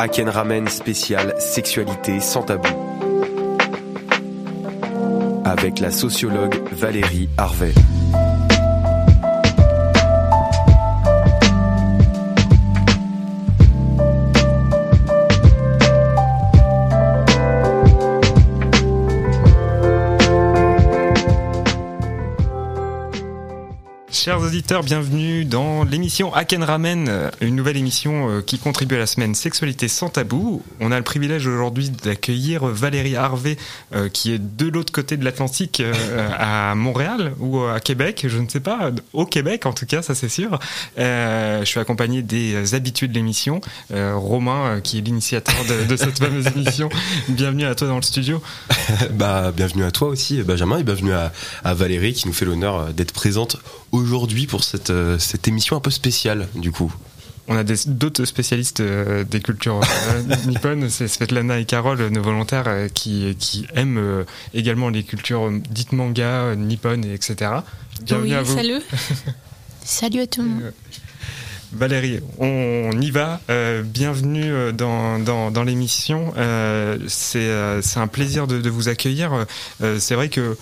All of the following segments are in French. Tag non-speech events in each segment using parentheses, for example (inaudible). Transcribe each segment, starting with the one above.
Aken Ramen spécial sexualité sans tabou. Avec la sociologue Valérie Harvey. Chers auditeurs, bienvenue dans l'émission Aken Ramen, une nouvelle émission euh, qui contribue à la semaine Sexualité sans tabou. On a le privilège aujourd'hui d'accueillir Valérie Harvey, euh, qui est de l'autre côté de l'Atlantique, euh, à Montréal ou à Québec, je ne sais pas, au Québec en tout cas, ça c'est sûr. je suis accompagné des habitués de l'émission, Romain, qui est l'initiateur de, cette fameuse (laughs) émission. Bienvenue à toi dans le studio. bah, bienvenue à toi aussi, Benjamin, et bienvenue à, à Valérie, qui nous fait l'honneur d'être présente aujourd'hui aujourd'hui pour cette, euh, cette émission un peu spéciale, du coup on a d'autres spécialistes euh, des cultures euh, (laughs) nippones, c'est Svetlana et Carole, nos volontaires, qui, qui aiment également les cultures dites manga, nippones, etc. Bienvenue à vous. Salut. (laughs) salut à tout le monde. Valérie, on y va. bienvenue dans, dans, dans l'émission. c'est un plaisir de, de vous accueillir. c'est vrai que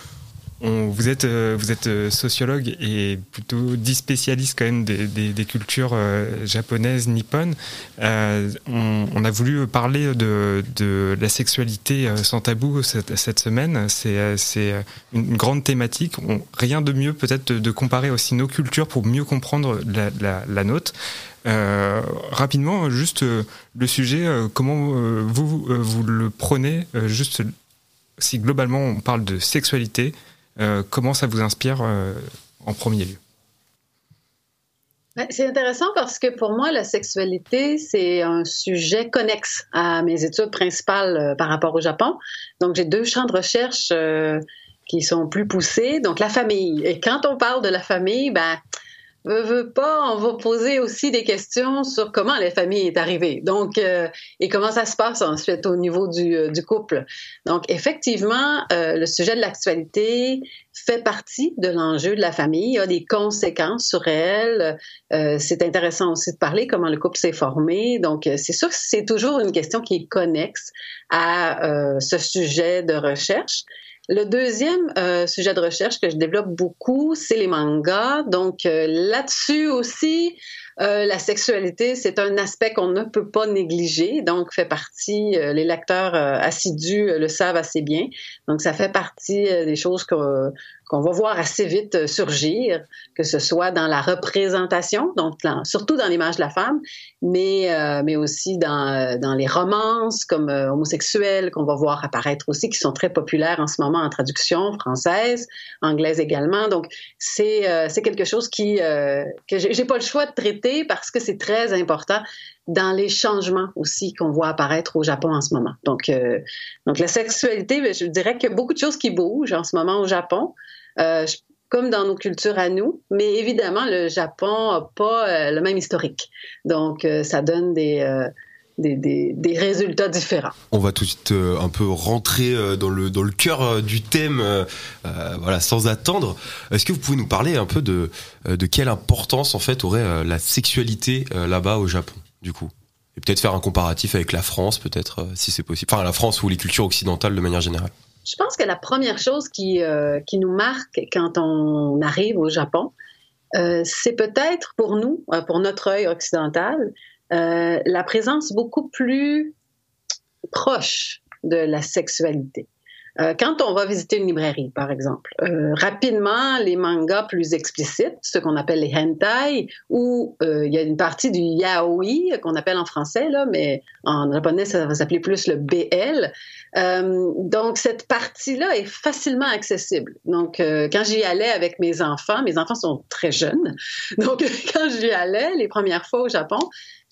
vous êtes, euh, vous êtes euh, sociologue et plutôt dit spécialiste quand même des, des, cultures euh, japonaises, nippones. On, a voulu parler de, de la sexualité sans tabou cette, cette semaine. C'est une grande thématique. rien de mieux peut-être de, comparer aussi nos cultures pour mieux comprendre la, la, la nôtre. rapidement, juste le sujet, comment vous, vous le prenez Juste si globalement on parle de sexualité, euh, comment ça vous inspire euh, en premier lieu ben, c'est intéressant parce que pour moi, la sexualité, c'est un sujet connexe à mes études principales euh, par rapport au Japon. Donc, j'ai deux champs de recherche qui sont plus poussés. Donc, la famille. Et quand on parle de la famille, ben, veut, pas, on va poser aussi des questions sur comment la famille est arrivée. Donc, euh, et comment ça se passe ensuite au niveau du, euh, du couple. Donc, effectivement, euh, le sujet de l'actualité fait partie de l'enjeu de la famille. A des conséquences sur elle. c'est intéressant aussi de parler comment le couple s'est formé. Donc, c'est sûr que c'est toujours une question qui est connexe à ce sujet de recherche. Le deuxième euh, sujet de recherche que je développe beaucoup, c'est les mangas. Donc euh, là-dessus aussi, euh, la sexualité, c'est un aspect qu'on ne peut pas négliger, donc fait partie, euh, les lecteurs euh, assidus le savent assez bien, donc ça fait partie des choses qu'on va voir assez vite surgir, que ce soit dans la représentation, donc surtout dans l'image de la femme, mais, mais aussi dans, dans les romances comme homosexuelles qu'on va voir apparaître aussi, qui sont très populaires en ce moment en traduction française, anglaise également. Donc c'est c'est quelque chose qui que j'ai pas le choix de traiter parce que c'est très important dans les changements aussi qu'on voit apparaître au Japon en ce moment. Donc, euh, donc la sexualité, ben, je dirais qu'il y a beaucoup de choses qui bougent en ce moment au Japon. Euh, comme dans nos cultures à nous, mais évidemment, le Japon n'a pas euh, le même historique. Donc, ça donne des, des, résultats différents. On va tout de suite euh, un peu rentrer euh, dans le, dans le cœur euh, du thème, voilà, sans attendre. Est-ce que vous pouvez nous parler un peu de, de quelle importance en fait aurait la sexualité là-bas au Japon, du coup? Et peut-être faire un comparatif avec la France, peut-être, si c'est possible. Enfin, la France ou les cultures occidentales de manière générale. Je pense que la première chose qui, qui nous marque quand on arrive au Japon, c'est peut-être pour nous, pour notre œil occidental, euh, la présence beaucoup plus proche de la sexualité. Euh, quand on va visiter une librairie, par exemple, euh, rapidement, les mangas plus explicites, ce qu'on appelle les hentai, ou il y a une partie du yaoi qu'on appelle en français, là, mais en japonais, ça va s'appeler plus le BL. donc, cette partie-là est facilement accessible. Donc, quand j'y allais avec mes enfants, mes enfants sont très jeunes, (laughs) donc quand j'y allais les premières fois au Japon,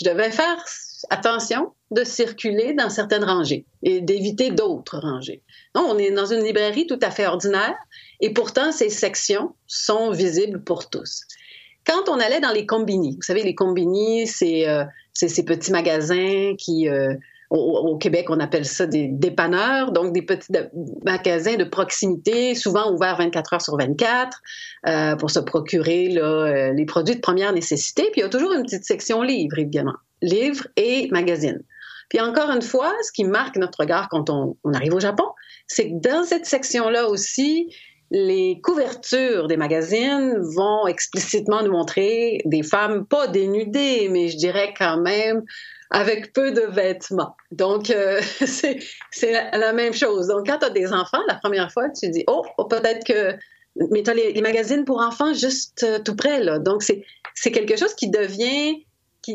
je devais faire attention de circuler dans certaines rangées et d'éviter d'autres rangées. Non, on est dans une librairie tout à fait ordinaire et pourtant ces sections sont visibles pour tous. Quand on allait dans les combini, vous savez, les combini, c'est euh, ces petits magasins qui, euh, au, Québec, on appelle ça des dépanneurs, donc des petits magasins de proximité, souvent ouverts 24 heures sur 24, euh, pour se procurer les produits de première nécessité. Puis il y a toujours une petite section livres, évidemment. Livres et magazines. Puis encore une fois, ce qui marque notre regard quand on, arrive au Japon, c'est que dans cette section-là aussi, les couvertures des magazines vont explicitement nous montrer des femmes pas dénudées, mais je dirais quand même avec peu de vêtements. Donc, euh, (laughs) c'est la, même chose. Donc, quand tu as des enfants, la première fois, tu dis, oh, oh peut-être que... Mais tu les, magazines pour enfants juste euh, tout près, là. Donc, c'est quelque chose qui devient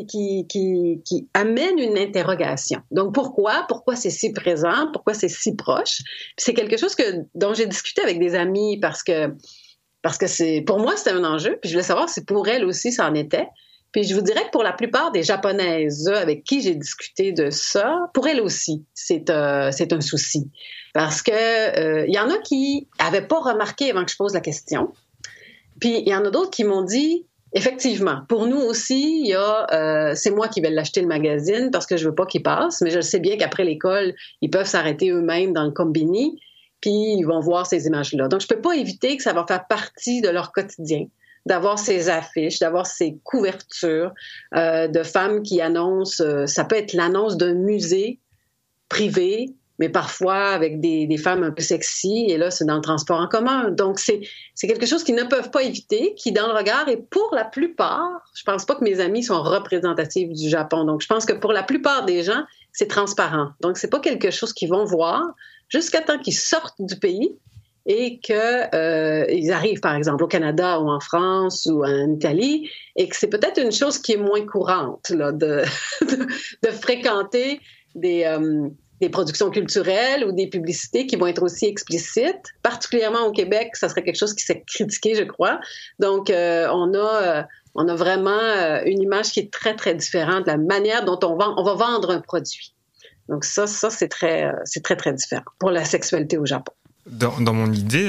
qui, amène une interrogation. Donc pourquoi? Pourquoi c'est si présent? Pourquoi c'est si proche? C'est quelque chose dont j'ai discuté avec des amis parce que parce que c'est pour moi c'était un enjeu. Puis je voulais savoir si pour elle aussi ça en était. Puis je vous dirais que pour la plupart des japonaises avec qui j'ai discuté de ça, pour elles aussi c'est euh, c'est un souci parce que euh, il y en a qui avaient pas remarqué avant que je pose la question. Puis il y en a d'autres qui m'ont dit Effectivement. Pour nous aussi, il y a, euh, c'est moi qui vais l'acheter le magazine parce que je veux pas qu'il passe, mais je sais bien qu'après l'école, ils peuvent s'arrêter eux-mêmes dans le combini, puis ils vont voir ces images-là. Donc, je peux pas éviter que ça va faire partie de leur quotidien d'avoir ces affiches, d'avoir ces couvertures euh, de femmes qui annoncent, euh, ça peut être l'annonce d'un musée privé mais parfois avec des, femmes un peu sexy, et là, c'est dans le transport en commun. Donc, c'est quelque chose qu'ils ne peuvent pas éviter, qui, dans le regard, et pour la plupart, je pense pas que mes amis sont représentatifs du Japon. Donc, je pense que pour la plupart des gens, c'est transparent. Donc, c'est pas quelque chose qu'ils vont voir jusqu'à temps qu'ils sortent du pays et qu'ils euh, arrivent, par exemple, au Canada ou en France ou en Italie, et que c'est peut-être une chose qui est moins courante là, de, (laughs) de, de fréquenter des, euh, des productions culturelles ou des publicités qui vont être aussi explicites. Particulièrement au Québec, ça serait quelque chose qui s'est critiqué, je crois. Donc, euh, on a euh, on a vraiment euh, une image qui est très très différente de la manière dont on vend, on va vendre un produit. Donc ça, ça c'est très c'est très très différent pour la sexualité au Japon. Dans, mon idée,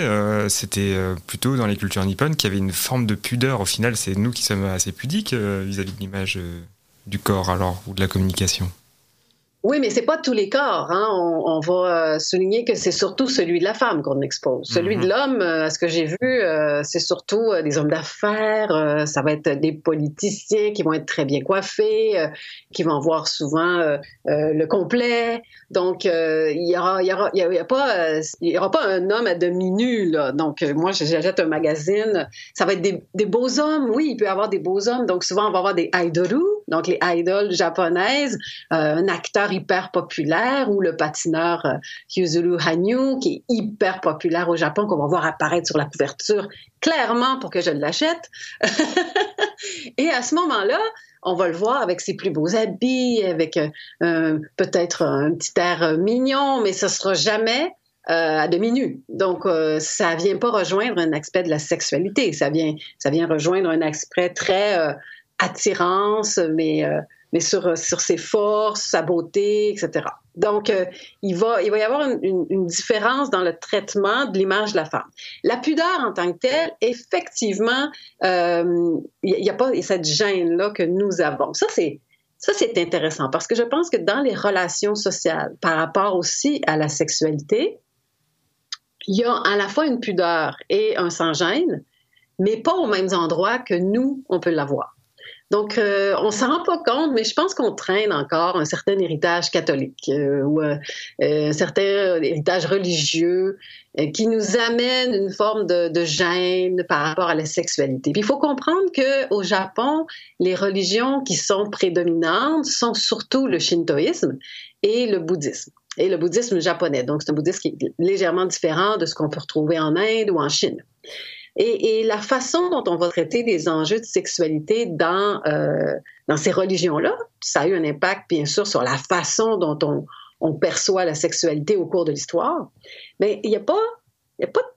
c'était plutôt dans les cultures nippones qu'il y avait une forme de pudeur. Au final, c'est nous qui sommes assez pudiques vis-à-vis -vis de l'image du corps alors ou de la communication. Oui, mais c'est pas tous les corps. Hein. On, va euh, souligner que c'est surtout celui de la femme qu'on expose. Celui de mhm. l'homme, euh, à ce que j'ai vu, euh, c'est surtout des hommes d'affaires. ça va être des politiciens qui vont être très bien coiffés, qui vont voir souvent le complet. Donc, il y aura, il y aura, il y a pas, il y aura pas un homme à demi nu là. Donc, moi, j'achète un magazine. Ça va être des, des, beaux hommes. Oui, il peut y avoir des beaux hommes. Donc, souvent, on va avoir des idols, donc les idols japonaises, un acteur hyper populaire ou le patineur euh, Yuzuru Hanyu qui est hyper populaire au Japon qu'on va voir apparaître sur la couverture clairement pour que je l'achète. (laughs) Et à ce moment-là, on va le voir avec ses plus beaux habits, avec euh, peut-être un petit air mignon, mais ce sera jamais euh, à demi nu. Donc, ça vient pas rejoindre un aspect de la sexualité. Ça vient, ça vient rejoindre un aspect très attirance, mais mais sur, sur ses forces, sa beauté, etc. Donc, euh, il, va, il va y avoir une, différence dans le traitement de l'image de la femme. La pudeur en tant que telle, effectivement, euh, il n'y a, pas cette gêne-là que nous avons. Ça, c'est ça, c'est intéressant parce que je pense que dans les relations sociales, par rapport aussi à la sexualité, il y a à la fois une pudeur et un sans-gêne, mais pas aux mêmes endroits que nous, on peut l'avoir. Donc, euh, on s'en rend pas compte, mais je pense qu'on traîne encore un certain héritage catholique euh, ou euh, un certain héritage religieux qui nous amène une forme de, gêne par rapport à la sexualité. Puis il faut comprendre que au Japon, les religions qui sont prédominantes sont surtout le shintoïsme et le bouddhisme et le bouddhisme japonais. Donc, c'est un bouddhisme qui est légèrement différent de ce qu'on peut retrouver en Inde ou en Chine. Et, la façon dont on va traiter des enjeux de sexualité dans, euh, dans ces religions-là, ça a eu un impact, bien sûr, sur la façon dont on, perçoit la sexualité au cours de l'histoire. Mais il n'y a pas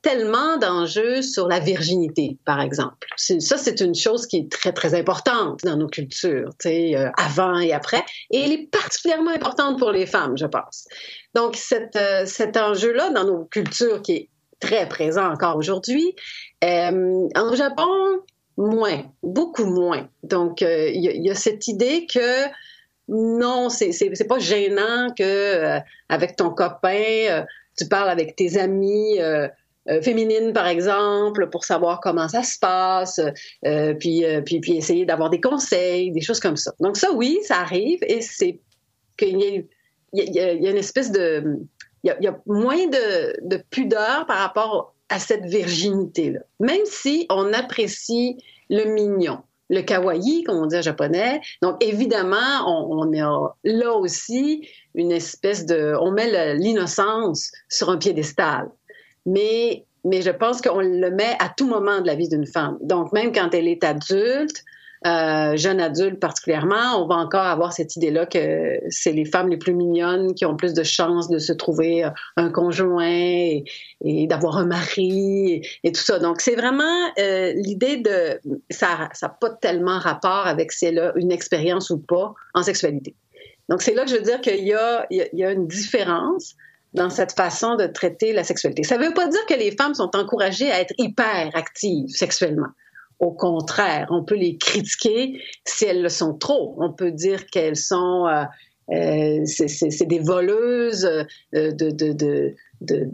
tellement d'enjeux sur la virginité, par exemple. Ça, c'est une chose qui est très, très importante dans nos cultures, euh, avant et après. Et elle est particulièrement importante pour les femmes, je pense. Donc, euh, cet enjeu-là dans nos cultures qui est très présent encore aujourd'hui. Euh, en Japon, moins, beaucoup moins. Donc, euh, il y, a cette idée que non, c'est pas gênant que euh, avec ton copain, tu parles avec tes amis. féminines, par exemple, pour savoir comment ça se passe, puis, puis, puis essayer d'avoir des conseils, des choses comme ça. Donc ça, oui, ça arrive et c'est qu'il y a une espèce de, il y, a moins de, de pudeur par rapport à cette virginité-là. Même si on apprécie le mignon, le kawaii, comme on dit en japonais. Donc, évidemment, on, on a là aussi une espèce de... On met l'innocence sur un piédestal. Mais je pense qu'on le met à tout moment de la vie d'une femme. Donc, même quand elle est adulte, euh, jeunes adultes particulièrement, on va encore avoir cette idée-là que c'est les femmes les plus mignonnes qui ont plus de chances de se trouver euh, un conjoint et, d'avoir un mari et, tout ça. Donc, c'est vraiment euh, l'idée de... Ça n'a pas tellement rapport avec si elle a une expérience ou pas en sexualité. Donc, c'est là que je veux dire qu'il y y a une différence dans cette façon de traiter la sexualité. Ça ne veut pas dire que les femmes sont encouragées à être hyper actives sexuellement. Au contraire, on peut les critiquer si elles le sont trop. On peut dire qu'elles sont, euh, euh c'est des voleuses euh, de, de, de, de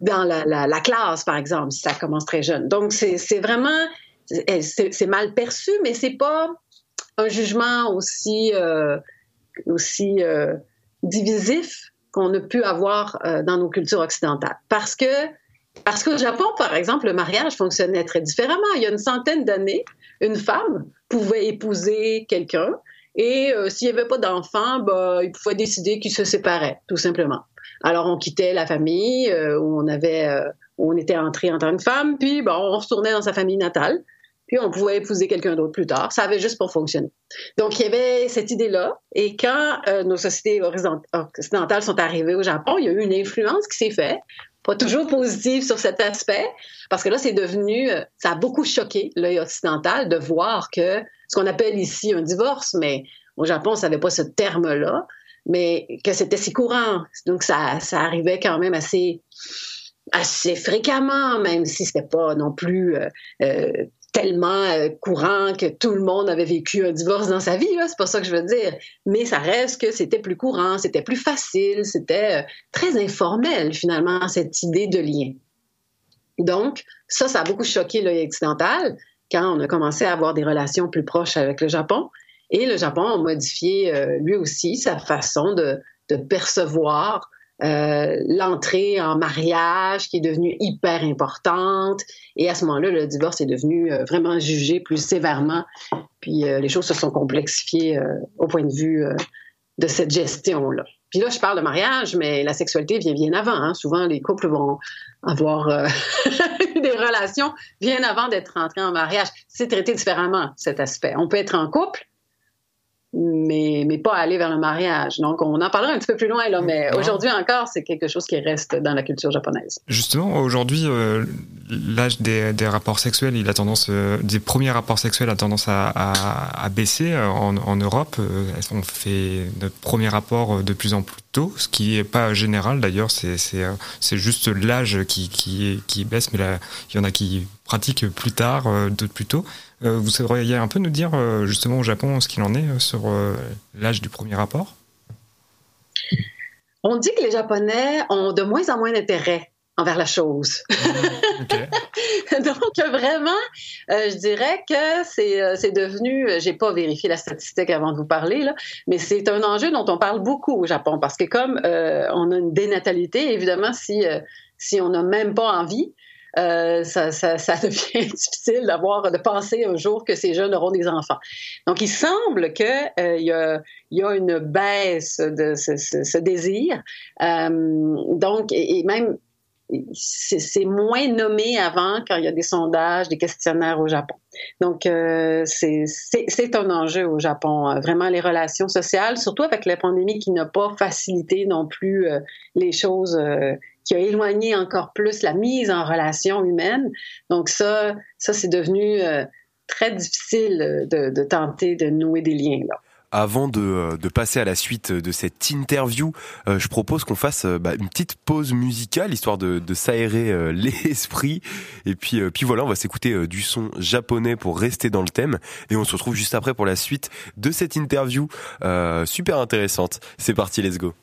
dans la, la, la, classe, par exemple, si ça commence très jeune. Donc, c'est vraiment, c'est mal perçu, mais c'est pas un jugement aussi, euh, aussi euh, divisif qu'on a pu avoir euh, dans nos cultures occidentales. Parce que parce qu'au Japon, par exemple, le mariage fonctionnait très différemment. Il y a une centaine d'années, une femme pouvait épouser quelqu'un et euh, s'il n'y avait pas d'enfant, bah, il pouvait décider qu'il se séparait, tout simplement. Alors on quittait la famille euh, où on avait, euh, où on était entré en tant que femme, puis bon, on retournait dans sa famille natale, puis on pouvait épouser quelqu'un d'autre plus tard. Ça avait juste pas fonctionné. Donc il y avait cette idée-là, et quand nos sociétés occidentales sont arrivées au Japon, il y a eu une influence qui s'est faite pas toujours positive sur cet aspect, parce que là, c'est devenu, euh, ça a beaucoup choqué l'œil occidental de voir que ce qu'on appelle ici un divorce, mais au Japon, on savait pas ce terme-là, mais que c'était si courant. Donc, ça, ça arrivait quand même assez, assez fréquemment, même si c'était pas non plus euh, euh, tellement euh, courant que tout le monde avait vécu un divorce dans sa vie, c'est pas ça que je veux dire. Mais ça reste que c'était plus courant, c'était plus facile, c'était euh, très informel finalement cette idée de lien. Donc ça, ça a beaucoup choqué l'œil occidental quand on a commencé à avoir des relations plus proches avec le Japon. Et le Japon a modifié euh, lui aussi sa façon de percevoir euh, l'entrée en mariage qui est devenue hyper importante. Et à ce moment-là, le divorce est devenu euh, vraiment jugé plus sévèrement. Puis euh, les choses se sont complexifiées au point de vue de cette gestion-là. Puis là, je parle de mariage, mais la sexualité vient bien avant. Hein. Souvent, les couples vont avoir (laughs) des relations bien avant d'être entrés en mariage. C'est traité différemment, cet aspect. On peut être en couple, mais, mais pas aller vers le mariage. Donc, on en parlera un petit peu plus loin, là, mais aujourd'hui encore, c'est quelque chose qui reste dans la culture japonaise. Justement, aujourd'hui, euh, l'âge des, des, rapports sexuels, il a tendance, euh, des premiers rapports sexuels a tendance à, à, à baisser euh, en, en Europe. on fait notre premier rapport de plus en plus tôt, ce qui n'est pas général d'ailleurs, c'est juste l'âge qui, qui, qui baisse, mais là, il y en a qui pratiquent plus tard, d'autres plus tôt. Euh, vous sauriez un peu nous dire euh, justement au Japon ce qu'il en est euh, sur l'âge du premier rapport? On dit que les Japonais ont de moins en moins d'intérêt envers la chose. (laughs) (laughs) Donc vraiment, je dirais que c'est devenu, j'ai pas vérifié la statistique avant de vous parler là, mais c'est un enjeu dont on parle beaucoup au Japon parce que comme on a une dénatalité, évidemment si si on n'a même pas envie, euh, ça, ça, ça, (laughs) devient difficile d'avoir de penser un jour que ces jeunes auront des enfants. Donc, il semble qu'il euh, y, a, y a une baisse de ce, ce, ce désir. Euh, donc, et, même c'est moins nommé avant quand il y a des sondages, des questionnaires au Japon. Donc, euh, c'est un enjeu au Japon, euh, vraiment les relations sociales, surtout avec la pandémie qui n'a pas facilité non plus euh, les choses, euh, qui a éloigné encore plus la mise en relation humaine. Donc ça, ça c'est devenu très difficile de, de, tenter de nouer des liens avant de, de, passer à la suite de cette interview, euh, je propose qu'on fasse euh, bah, une petite pause musicale histoire de, s'aérer euh, (laughs) l'esprit. Et puis, puis voilà, on va s'écouter du son japonais pour rester dans le thème. Et on se retrouve juste après pour la suite de cette interview super intéressante. C'est parti, let's go.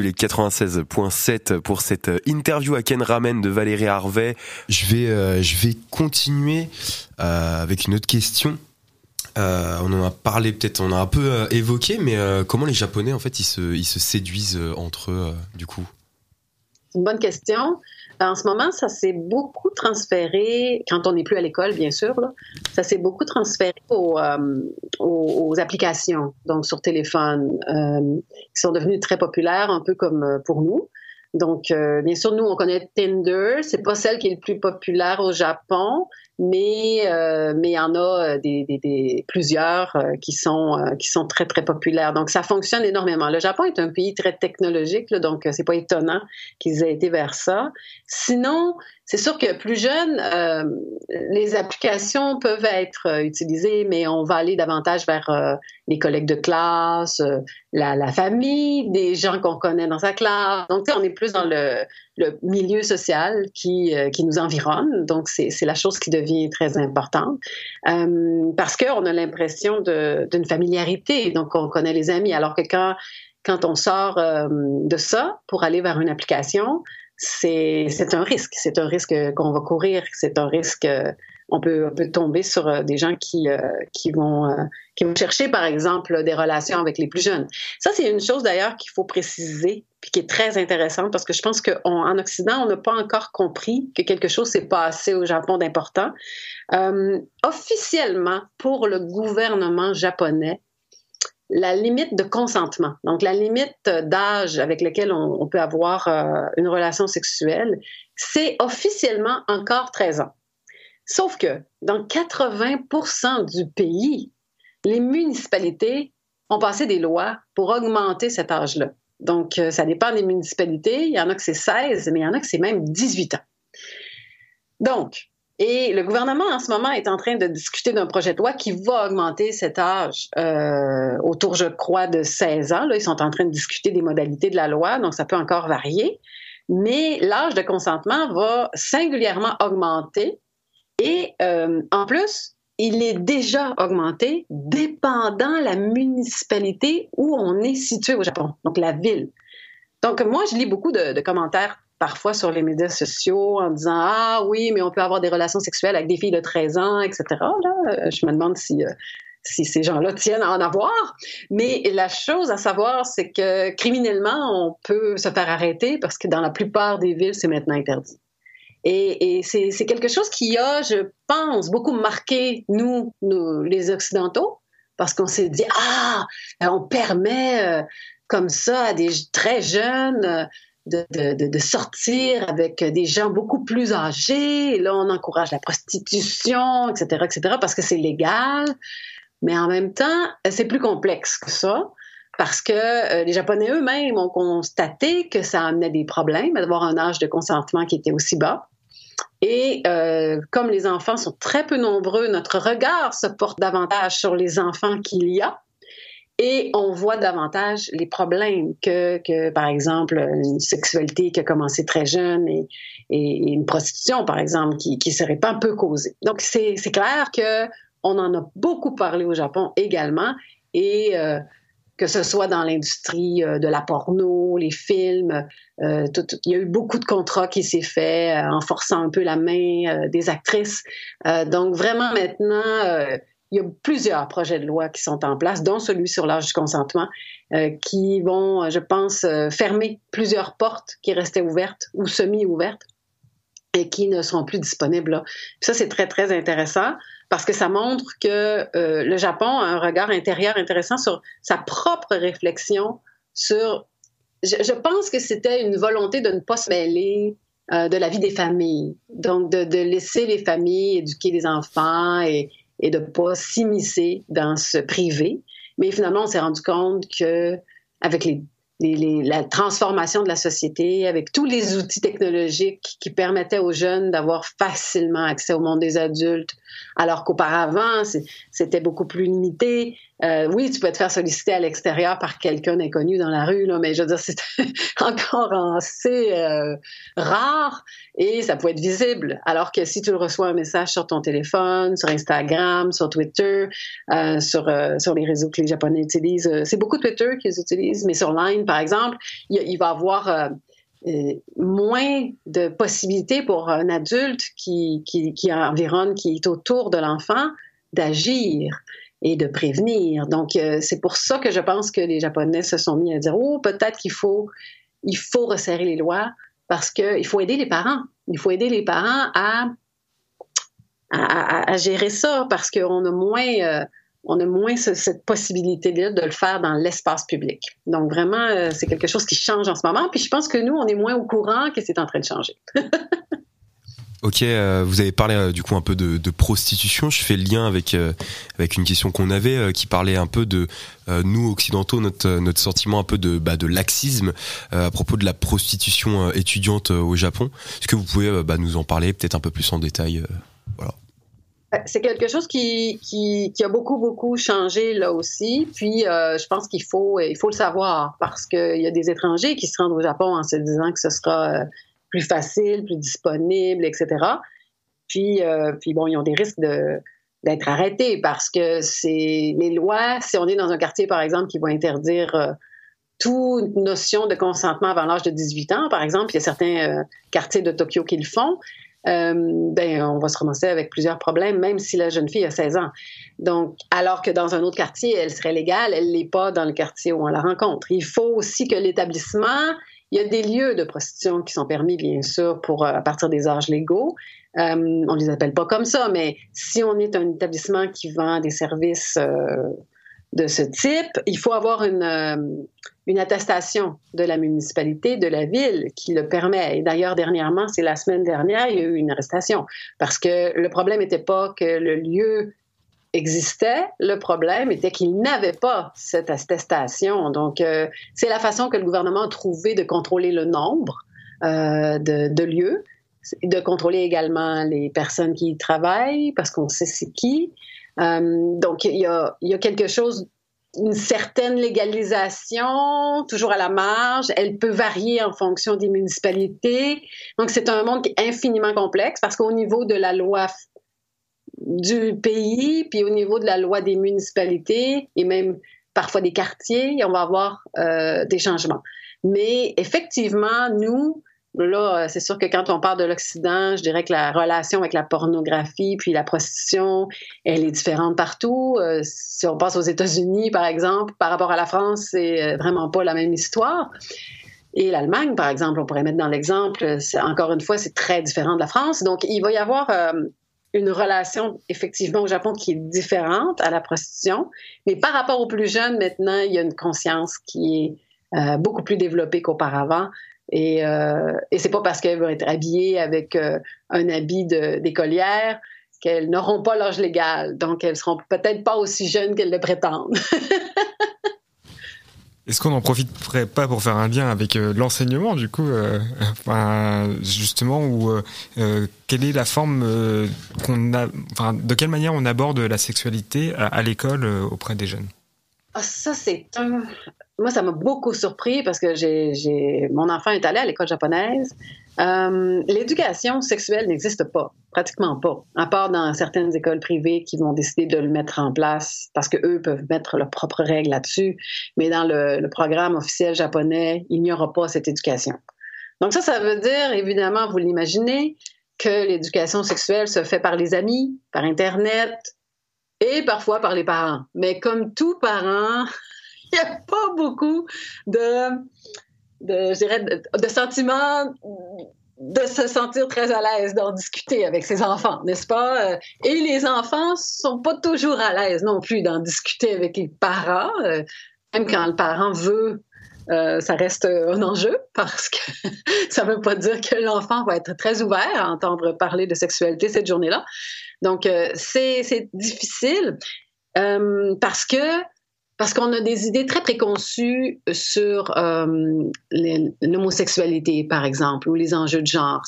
Les 96.7 pour cette euh, interview à Ken Ramen de Valérie Harvey. Je vais, euh, je vais continuer euh, avec une autre question. On en a parlé peut-être, on a un peu évoqué, mais comment les Japonais en fait ils se, ils se séduisent entre eux du coup? C'est une bonne question. En ce moment, ça s'est beaucoup transféré, quand on n'est plus à l'école, bien sûr, ça s'est beaucoup transféré aux, euh, aux, applications, donc sur téléphone, euh, qui sont devenues très populaires, un peu comme euh, pour nous. Donc, bien sûr, nous, on connaît Tinder. C'est pas celle qui est le plus populaire au Japon, mais euh, mais il y en a euh, des, des, des plusieurs euh, qui sont euh, qui sont très très populaires. Donc, ça fonctionne énormément. Le Japon est un pays très technologique, là, donc euh, c'est pas étonnant qu'ils aient été vers ça. Sinon, c'est sûr que plus jeune, les applications peuvent être utilisées, mais on va aller davantage vers les collègues de classe, la, la famille, des gens qu'on connaît dans sa classe. Donc, on est plus dans le, le milieu social qui, euh, qui nous environne. Donc, c'est la chose qui devient très importante Euh, parce qu'on a l'impression d'une familiarité. Donc, on connaît les amis. Alors que quand, quand on sort euh, de ça pour aller vers une application, c'est c'est un risque. C'est un risque qu'on va courir. C'est un risque. On peut, tomber sur euh, des gens qui, euh, euh, qui vont chercher, par exemple, des relations avec les plus jeunes. Ça, c'est une chose d'ailleurs qu'il faut préciser, puis qui est très intéressante, parce que je pense qu'en Occident, on n'a pas encore compris que quelque chose s'est passé au Japon d'important. Officiellement, pour le gouvernement japonais, la limite de consentement, donc la limite d'âge avec lequel on, on peut avoir une relation sexuelle, c'est officiellement encore 13 ans. Sauf que dans 80% du pays, les municipalités ont passé des lois pour augmenter cet âge-là. Donc, euh, ça dépend des municipalités. Il y en a que c'est 16, mais il y en a que c'est même 18 ans. Donc, et le gouvernement en ce moment est en train de discuter d'un projet de loi qui va augmenter cet âge euh, autour, je crois, de 16 ans. Là, ils sont en train de discuter des modalités de la loi, donc ça peut encore varier. Mais l'âge de consentement va singulièrement augmenter et euh, en plus, il est déjà augmenté dépendant la municipalité où on est situé au Japon, donc la ville. Donc moi, je lis beaucoup de, de commentaires parfois sur les médias sociaux en disant ah oui mais on peut avoir des relations sexuelles avec des filles de 13 ans etc euh, je me demande si euh, si ces gens-là tiennent à en avoir. Mais la chose à savoir c'est que criminellement on peut se faire arrêter parce que dans la plupart des villes c'est maintenant interdit et, c'est quelque chose qui a je pense beaucoup marqué nous, nous les occidentaux parce qu'on s'est dit ah on permet euh, comme ça à des très jeunes euh, de, de, sortir avec des gens beaucoup plus âgés. Là, on encourage la prostitution, etc., etc., parce que c'est légal. Mais en même temps, c'est plus complexe que ça, parce que euh, les Japonais eux-mêmes ont constaté que ça amenait des problèmes d'avoir un âge de consentement qui était aussi bas. Et euh, comme les enfants sont très peu nombreux, notre regard se porte davantage sur les enfants qu'il y a. Et on voit davantage les problèmes que, que, par exemple, une sexualité qui a commencé très jeune et, une prostitution, par exemple, qui, qui serait pas un peu causée. Donc, c'est clair que on en a beaucoup parlé au Japon également et euh, que ce soit dans l'industrie de la porno, les films. Tout, il y a eu beaucoup de contrats qui s'est fait en forçant un peu la main des actrices. donc vraiment maintenant il y a plusieurs projets de loi qui sont en place, dont celui sur l'âge du consentement, euh, qui vont, je pense, euh, fermer plusieurs portes qui restaient ouvertes ou semi-ouvertes et qui ne seront plus disponibles. Là. ça, c'est très, très intéressant parce que ça montre que euh, le Japon a un regard intérieur intéressant sur sa propre réflexion sur... Je, pense que c'était une volonté de ne pas se mêler de la vie des familles, donc de, de laisser les familles éduquer les enfants et, et de ne pas s'immiscer dans ce privé. Mais finalement, on s'est rendu compte que avec les la transformation de la société, avec tous les outils technologiques qui permettaient aux jeunes d'avoir facilement accès au monde des adultes, alors qu'auparavant, c'était beaucoup plus limité. Euh, oui, tu peux te faire solliciter à l'extérieur par quelqu'un d'inconnu dans la rue, mais je veux dire, (laughs) c'était encore assez euh, rare et ça pouvait être visible. Alors que si tu reçois un message sur ton téléphone, sur Instagram, sur Twitter, euh, sur, les réseaux que les Japonais utilisent, c'est beaucoup Twitter qu'ils utilisent, mais sur Line, par exemple, il, il va avoir moins de possibilités pour un adulte qui, qui, qui environne, qui est autour de l'enfant, d'agir et de prévenir. Donc, euh, c'est pour ça que je pense que les Japonais se sont mis à dire, oh, peut-être qu'il faut, il faut resserrer les lois parce qu'il faut aider les parents. Il faut aider les parents à, à, à gérer ça parce qu'on a moins... Euh, on a moins cette possibilité-là de le faire dans l'espace public. Donc vraiment, euh, c'est quelque chose qui change en ce moment. Puis je pense que nous, on est moins au courant que c'est en train de changer. (laughs) Ok, euh, vous avez parlé euh, du coup un peu de, prostitution. Je fais le lien avec avec une question qu'on avait qui parlait un peu de nous occidentaux notre notre sentiment un peu de bah, de laxisme à propos de la prostitution étudiante au Japon. Est-ce que vous pouvez bah, nous en parler peut-être un peu plus en détail Voilà. Euh, c'est quelque chose qui, a beaucoup, beaucoup changé là aussi. Puis, euh, je pense qu'il faut, il faut le savoir parce qu'il y a des étrangers qui se rendent au Japon en se disant que ce sera euh, plus facile, plus disponible, etc. Puis, puis bon, ils ont des risques d'être arrêtés parce que c'est les lois, si on est dans un quartier, par exemple, qui vont interdire toute notion de consentement avant l'âge de 18 ans, par exemple, il y a certains quartiers de Tokyo qui le font, euh, ben, on va se ramasser avec plusieurs problèmes, même si la jeune fille a 16 ans. Donc, alors que dans un autre quartier, elle serait légale, elle l'est pas dans le quartier où on la rencontre. Il faut aussi que l'établissement, il y a des lieux de prostitution qui sont permis, bien sûr, pour euh, à partir des âges légaux. Euh, on les appelle pas comme ça, mais si on est un établissement qui vend des services euh, de ce type, il faut avoir une, euh, une attestation de la municipalité, de la ville qui le permet. Et d'ailleurs, dernièrement, c'est la semaine dernière, il y a eu une arrestation parce que le problème n'était pas que le lieu existait, le problème était qu'il n'avait pas cette attestation. Donc, euh, c'est la façon que le gouvernement a trouvé de contrôler le nombre euh, de, de lieux, de contrôler également les personnes qui y travaillent parce qu'on sait c'est qui. Euh, donc, il y a, quelque chose une certaine légalisation, toujours à la marge. Elle peut varier en fonction des municipalités. Donc, c'est un monde qui est infiniment complexe parce qu'au niveau de la loi du pays, puis au niveau de la loi des municipalités et même parfois des quartiers, on va avoir euh, des changements. Mais effectivement, nous, Là, euh, c'est sûr que quand on parle de l'Occident, je dirais que la relation avec la pornographie puis la prostitution, elle est différente partout. Euh, si on passe aux États-Unis, par exemple, par rapport à la France, c'est euh, vraiment pas la même histoire. Et l'Allemagne, par exemple, on pourrait mettre dans l'exemple, encore une fois, c'est très différent de la France. Donc, il va y avoir une relation, effectivement, au Japon qui est différente à la prostitution. Mais par rapport aux plus jeunes, maintenant, il y a une conscience qui est beaucoup plus développée qu'auparavant. Et, euh, et c'est pas parce qu'elles vont être habillées avec euh, un habit d'écolière qu'elles n'auront pas l'âge légal. Donc, elles seront peut-être pas aussi jeunes qu'elles le prétendent. (laughs) Est-ce qu'on n'en profiterait pas pour faire un lien avec euh, l'enseignement, du coup, euh, (laughs) justement, ou quelle est la forme qu'on a, enfin, de quelle manière on aborde la sexualité à, à l'école auprès des jeunes? Ah, ça, c'est un, moi, ça m'a beaucoup surpris parce que j'ai, mon enfant est allé à l'école japonaise. Euh, l'éducation sexuelle n'existe pas pratiquement pas. À part dans certaines écoles privées qui vont décider de le mettre en place parce que eux peuvent mettre leurs propres règles là-dessus. Mais dans le, programme officiel japonais, il n'y aura pas cette éducation. Donc ça, ça veut dire, évidemment, vous l'imaginez, que l'éducation sexuelle se fait par les amis, par Internet et parfois par les parents. Mais comme tout parent, (laughs) n'y a pas beaucoup de, de, je de, sentiments de se sentir très à l'aise d'en discuter avec ses enfants, n'est-ce pas? Euh, Et les enfants sont pas toujours à l'aise non plus d'en discuter avec les parents, euh, même quand le parent veut. euh, ça reste un enjeu parce que (laughs) ça veut pas dire que l'enfant va être très ouvert à entendre parler de sexualité cette journée-là. Donc, euh, c'est difficile parce que parce qu'on a des idées très préconçues sur euh, l'homosexualité, par exemple, ou les enjeux de genre.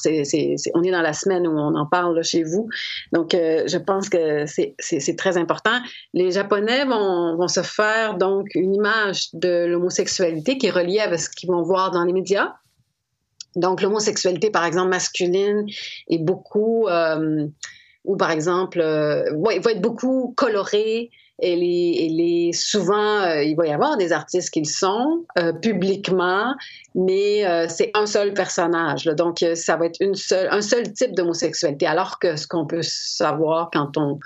On est dans la semaine où on en parle chez vous. Donc, euh, je pense que c'est, très important. Les Japonais vont, se faire donc une image de l'homosexualité qui est reliée avec ce qu'ils vont voir dans les médias. Donc, l'homosexualité, par exemple, masculine, est beaucoup, euh, ou par exemple, va être beaucoup colorée. Elle est, souvent, euh, il va y avoir des artistes qui le sont euh, publiquement, mais euh, c'est un seul personnage. donc, ça va être une seule, un seul type d'homosexualité. Alors que ce qu'on peut savoir quand on,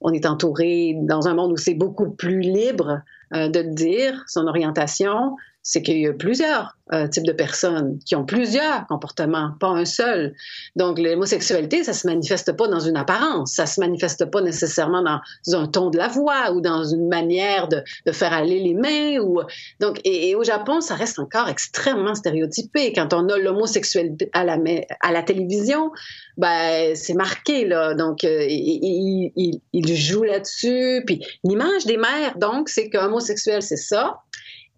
on est entouré dans un monde où c'est beaucoup plus libre de dire son orientation, c'est qu'il y a plusieurs euh, types de personnes qui ont plusieurs comportements, pas un seul. Donc, l'homosexualité, ça se manifeste pas dans une apparence, ça se manifeste pas nécessairement dans un ton de la voix ou dans une manière de, faire aller les mains. Donc, et, au Japon, ça reste encore extrêmement stéréotypé. Quand on a l'homosexualité à la, télévision, ben c'est marqué là. Donc, euh, il, joue là-dessus. Puis l'image des mères, donc, c'est qu'un homosexuel, c'est ça.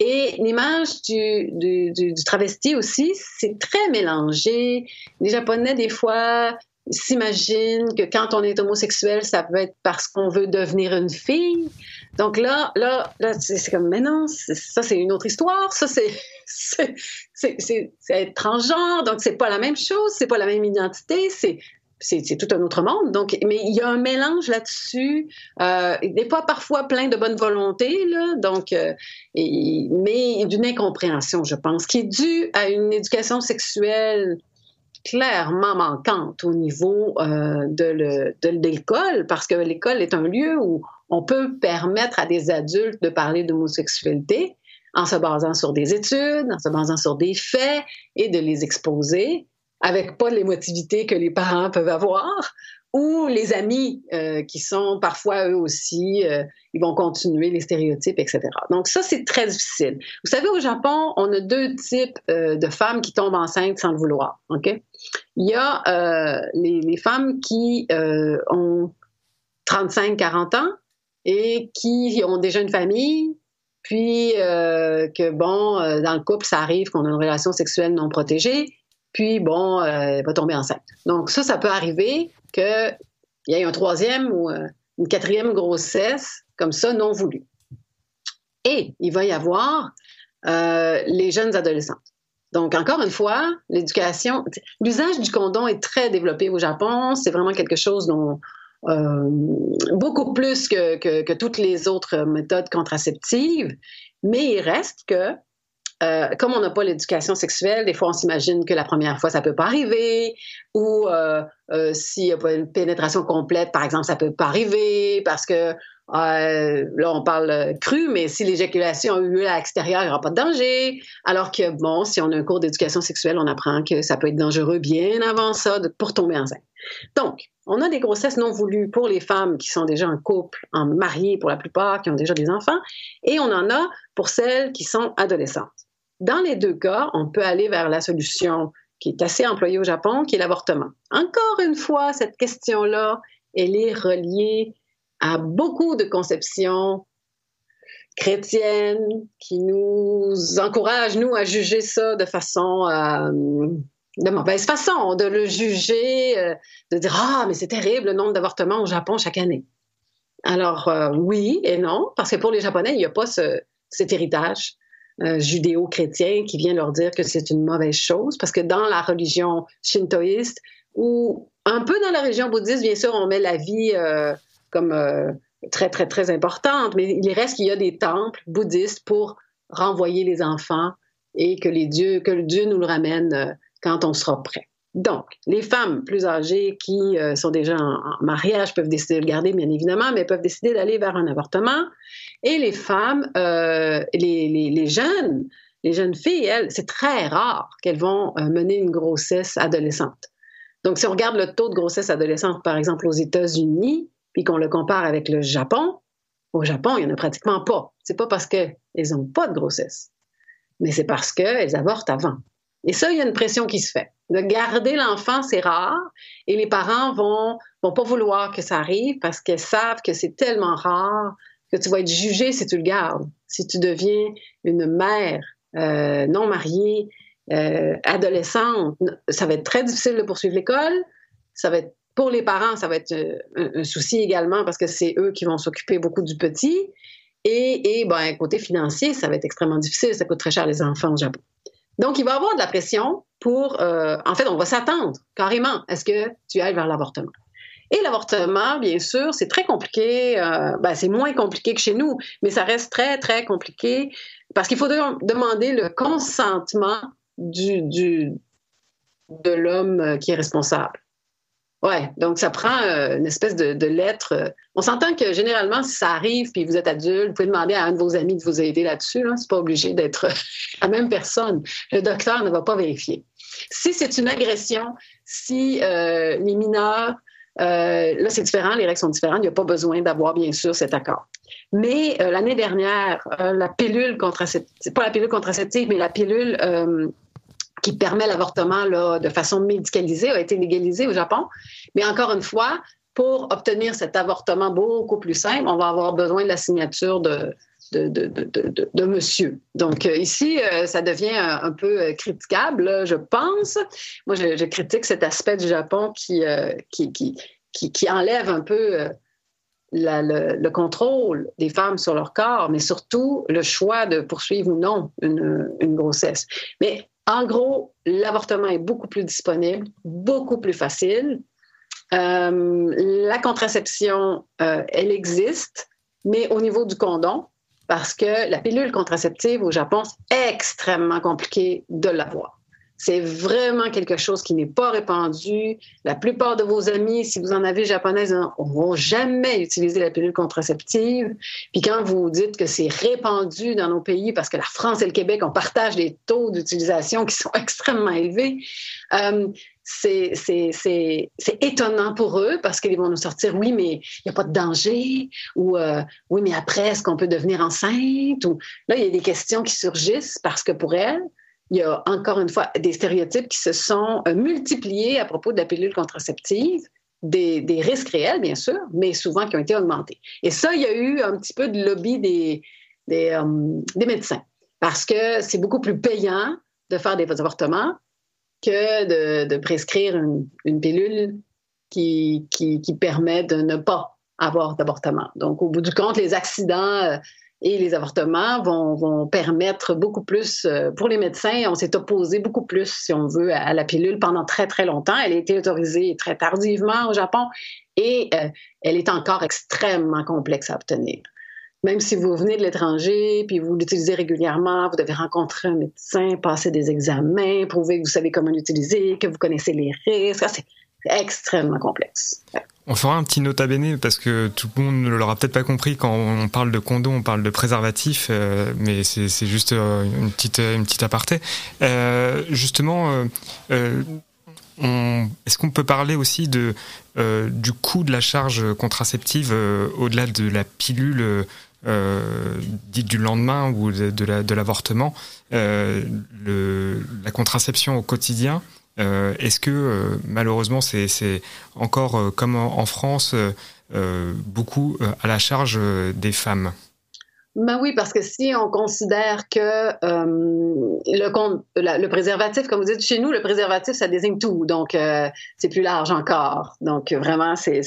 Et l'image du, du, du, du travesti aussi, c'est très mélangé. Les Japonais, des fois, s'imaginent que quand on est homosexuel, ça peut être parce qu'on veut devenir une fille. Donc là, là, là c'est comme, mais non, ça c'est une autre histoire. Ça c'est c'est être transgenre. Donc c'est pas la même chose, c'est pas la même identité. C'est tout un autre monde. Donc, mais il y a un mélange là-dessus. Euh, des fois, parfois plein de bonne volonté, là. Donc, euh, mais d'une incompréhension, je pense, qui est due à une éducation sexuelle clairement manquante au niveau euh, de l'école, parce que l'école est un lieu où on peut permettre à des adultes de parler d'homosexualité en se basant sur des études, en se basant sur des faits et de les exposer avec pas l'émotivité que les parents peuvent avoir ou les amis euh, qui sont parfois eux aussi, euh, ils vont continuer les stéréotypes, etc. Donc ça, c'est très difficile. Vous savez, au Japon, on a deux types euh, de femmes qui tombent enceintes sans le vouloir. OK? Il y a euh, les, les femmes qui euh, ont 35-40 ans et qui ont déjà une famille, puis euh, que, bon, dans le couple, ça arrive qu'on a une relation sexuelle non protégée, puis, bon, euh, va tomber enceinte. Donc ça, ça peut arriver qu'il y ait un troisième ou euh, une quatrième grossesse comme ça non voulue. Et il va y avoir euh, les jeunes adolescentes. Donc, encore une fois, l'éducation, l'usage du condom est très développé au Japon. C'est vraiment quelque chose dont euh, beaucoup plus que, toutes les autres méthodes contraceptives. Mais il reste que, euh, comme on n'a pas l'éducation sexuelle, des fois on s'imagine que la première fois ça peut pas arriver, ou euh, s'il n'y a pas une pénétration complète, par exemple, ça peut pas arriver parce que euh, là, on parle cru, mais si l'éjaculation a eu lieu à l'extérieur, il n'y aura pas de danger. Alors que, bon, si on a un cours d'éducation sexuelle, on apprend que ça peut être dangereux bien avant ça pour tomber enceinte. Donc, on a des grossesses non voulues pour les femmes qui sont déjà en couple, en mariée pour la plupart, qui ont déjà des enfants, et on en a pour celles qui sont adolescentes. Dans les deux cas, on peut aller vers la solution qui est assez employée au Japon, qui est l'avortement. Encore une fois, cette question-là, elle est reliée à beaucoup de conceptions chrétiennes qui nous encouragent, nous, à juger ça de façon euh, de mauvaise façon, de le juger, euh, de dire Ah, mais c'est terrible le nombre d'avortements au Japon chaque année. Alors, euh, oui et non, parce que pour les Japonais, il n'y a pas ce, cet héritage euh, judéo-chrétien qui vient leur dire que c'est une mauvaise chose, parce que dans la religion shintoïste, où un peu dans la région bouddhiste, bien sûr, on met la vie comme très, très, très importante, mais il reste qu'il y a des temples bouddhistes pour renvoyer les enfants et que, les dieux, que le Dieu nous le ramène quand on sera prêt. Donc, les femmes plus âgées qui euh, sont déjà en, mariage peuvent décider de le garder, bien évidemment, mais peuvent décider d'aller vers un avortement. Et les femmes, euh, les, jeunes, les jeunes filles, elles, c'est très rare qu'elles vont euh, mener une grossesse adolescente. Donc, si on regarde le taux de grossesse adolescente, par exemple, aux États-Unis, puis qu'on le compare avec le Japon, au Japon, il n'y en a pratiquement pas. C'est pas parce qu'elles n'ont pas de grossesse, mais c'est parce qu'elles avortent avant. Et ça, il y a une pression qui se fait. De garder l'enfant, c'est rare, et les parents vont, vont pas vouloir que ça arrive parce qu'ils savent que c'est tellement rare que tu vas être jugé si tu le gardes. Si tu deviens une mère euh, non mariée, euh, adolescente, ça va être très difficile de poursuivre l'école. Ça va être pour les parents, ça va être euh, un, souci également parce que c'est eux qui vont s'occuper beaucoup du petit. Et, et ben, côté financier, ça va être extrêmement difficile. Ça coûte très cher les enfants au Japon. Donc, il va y avoir de la pression pour... Euh, en fait, on va s'attendre carrément à ce que tu ailles vers l'avortement. Et l'avortement, bien sûr, c'est très compliqué. Euh, ben, c'est moins compliqué que chez nous, mais ça reste très, très compliqué parce qu'il faut demander le consentement du, du de l'homme qui est responsable. Ouais, donc ça prend euh, une espèce de, lettre. Euh. On s'entend que généralement, si ça arrive puis vous êtes adulte, vous pouvez demander à un de vos amis de vous aider là-dessus. Là. C'est pas obligé d'être (laughs) la même personne. Le docteur ne va pas vérifier. Si c'est une agression, si euh, les mineurs, là c'est différent, les règles sont différentes. Il n'y a pas besoin d'avoir bien sûr cet accord. Mais l'année dernière, la pilule contraceptive, pas la pilule contraceptive, mais la pilule qui permet l'avortement de façon médicalisée a été légalisé au Japon. Mais encore une fois, pour obtenir cet avortement beaucoup plus simple, on va avoir besoin de la signature de, de, de, de, de monsieur. Donc euh, ici, euh, ça devient un, peu euh, critiquable, je pense. Moi, je, critique cet aspect du Japon qui, qui, qui, qui, enlève un peu le, le, contrôle des femmes sur leur corps, mais surtout le choix de poursuivre ou non une, une grossesse. Mais en gros, l'avortement est beaucoup plus disponible, beaucoup plus facile. Euh, la contraception, euh, elle existe, mais au niveau du condom, parce que la pilule contraceptive au Japon, c'est extrêmement compliqué de l'avoir. C'est vraiment quelque chose qui n'est pas répandu. La plupart de vos amis, si vous en avez japonaises, ne vont jamais utiliser la pilule contraceptive. Puis quand vous dites que c'est répandu dans nos pays, parce que la France et le Québec, on partage des taux d'utilisation qui sont (laughs) extrêmement élevés, euh, c'est étonnant pour eux parce qu'ils vont nous sortir, oui, mais il n'y a pas de danger, ou euh, oui, mais après, est-ce qu'on peut devenir enceinte? Ou là, il y a des questions qui surgissent parce que pour elles, il y a encore une fois des stéréotypes qui se sont euh, multipliés à propos de la pilule contraceptive, des, risques réels, bien sûr, mais souvent qui ont été augmentés. Et ça, il y a eu un petit peu de lobby des, euh, médecins, parce que c'est beaucoup plus payant de faire des avortements que de, prescrire une, pilule qui, qui, qui, permet de ne pas avoir d'avortement. Donc, au bout du compte, les accidents euh, et les avortements vont, permettre beaucoup plus, euh, pour les médecins, on s'est opposé beaucoup plus, si on veut, à, la pilule pendant très, très longtemps. Elle a été autorisée très tardivement au Japon et euh, elle est encore extrêmement complexe à obtenir. Même si vous venez de l'étranger, puis vous l'utilisez régulièrement, vous devez rencontrer un médecin, passer des examens, prouver que vous savez comment l'utiliser, que vous connaissez les risques. Extrêmement complexe. On fera un petit nota bene parce que tout le monde ne l'aura peut-être pas compris quand on parle de condom, on parle de préservatif, euh, mais c'est juste euh, une petite une petite aparté. Euh, justement, est-ce qu'on peut parler aussi de du coût de la charge contraceptive au-delà de la pilule dite du lendemain ou de, l'avortement, la contraception au quotidien euh, est-ce que euh, malheureusement c'est encore euh, comme en, France beaucoup à la charge des femmes? Ben oui, parce que si on considère que le, le, préservatif, comme vous dites chez nous, le préservatif, ça désigne tout. Donc, c'est plus large encore. Donc, vraiment, c'est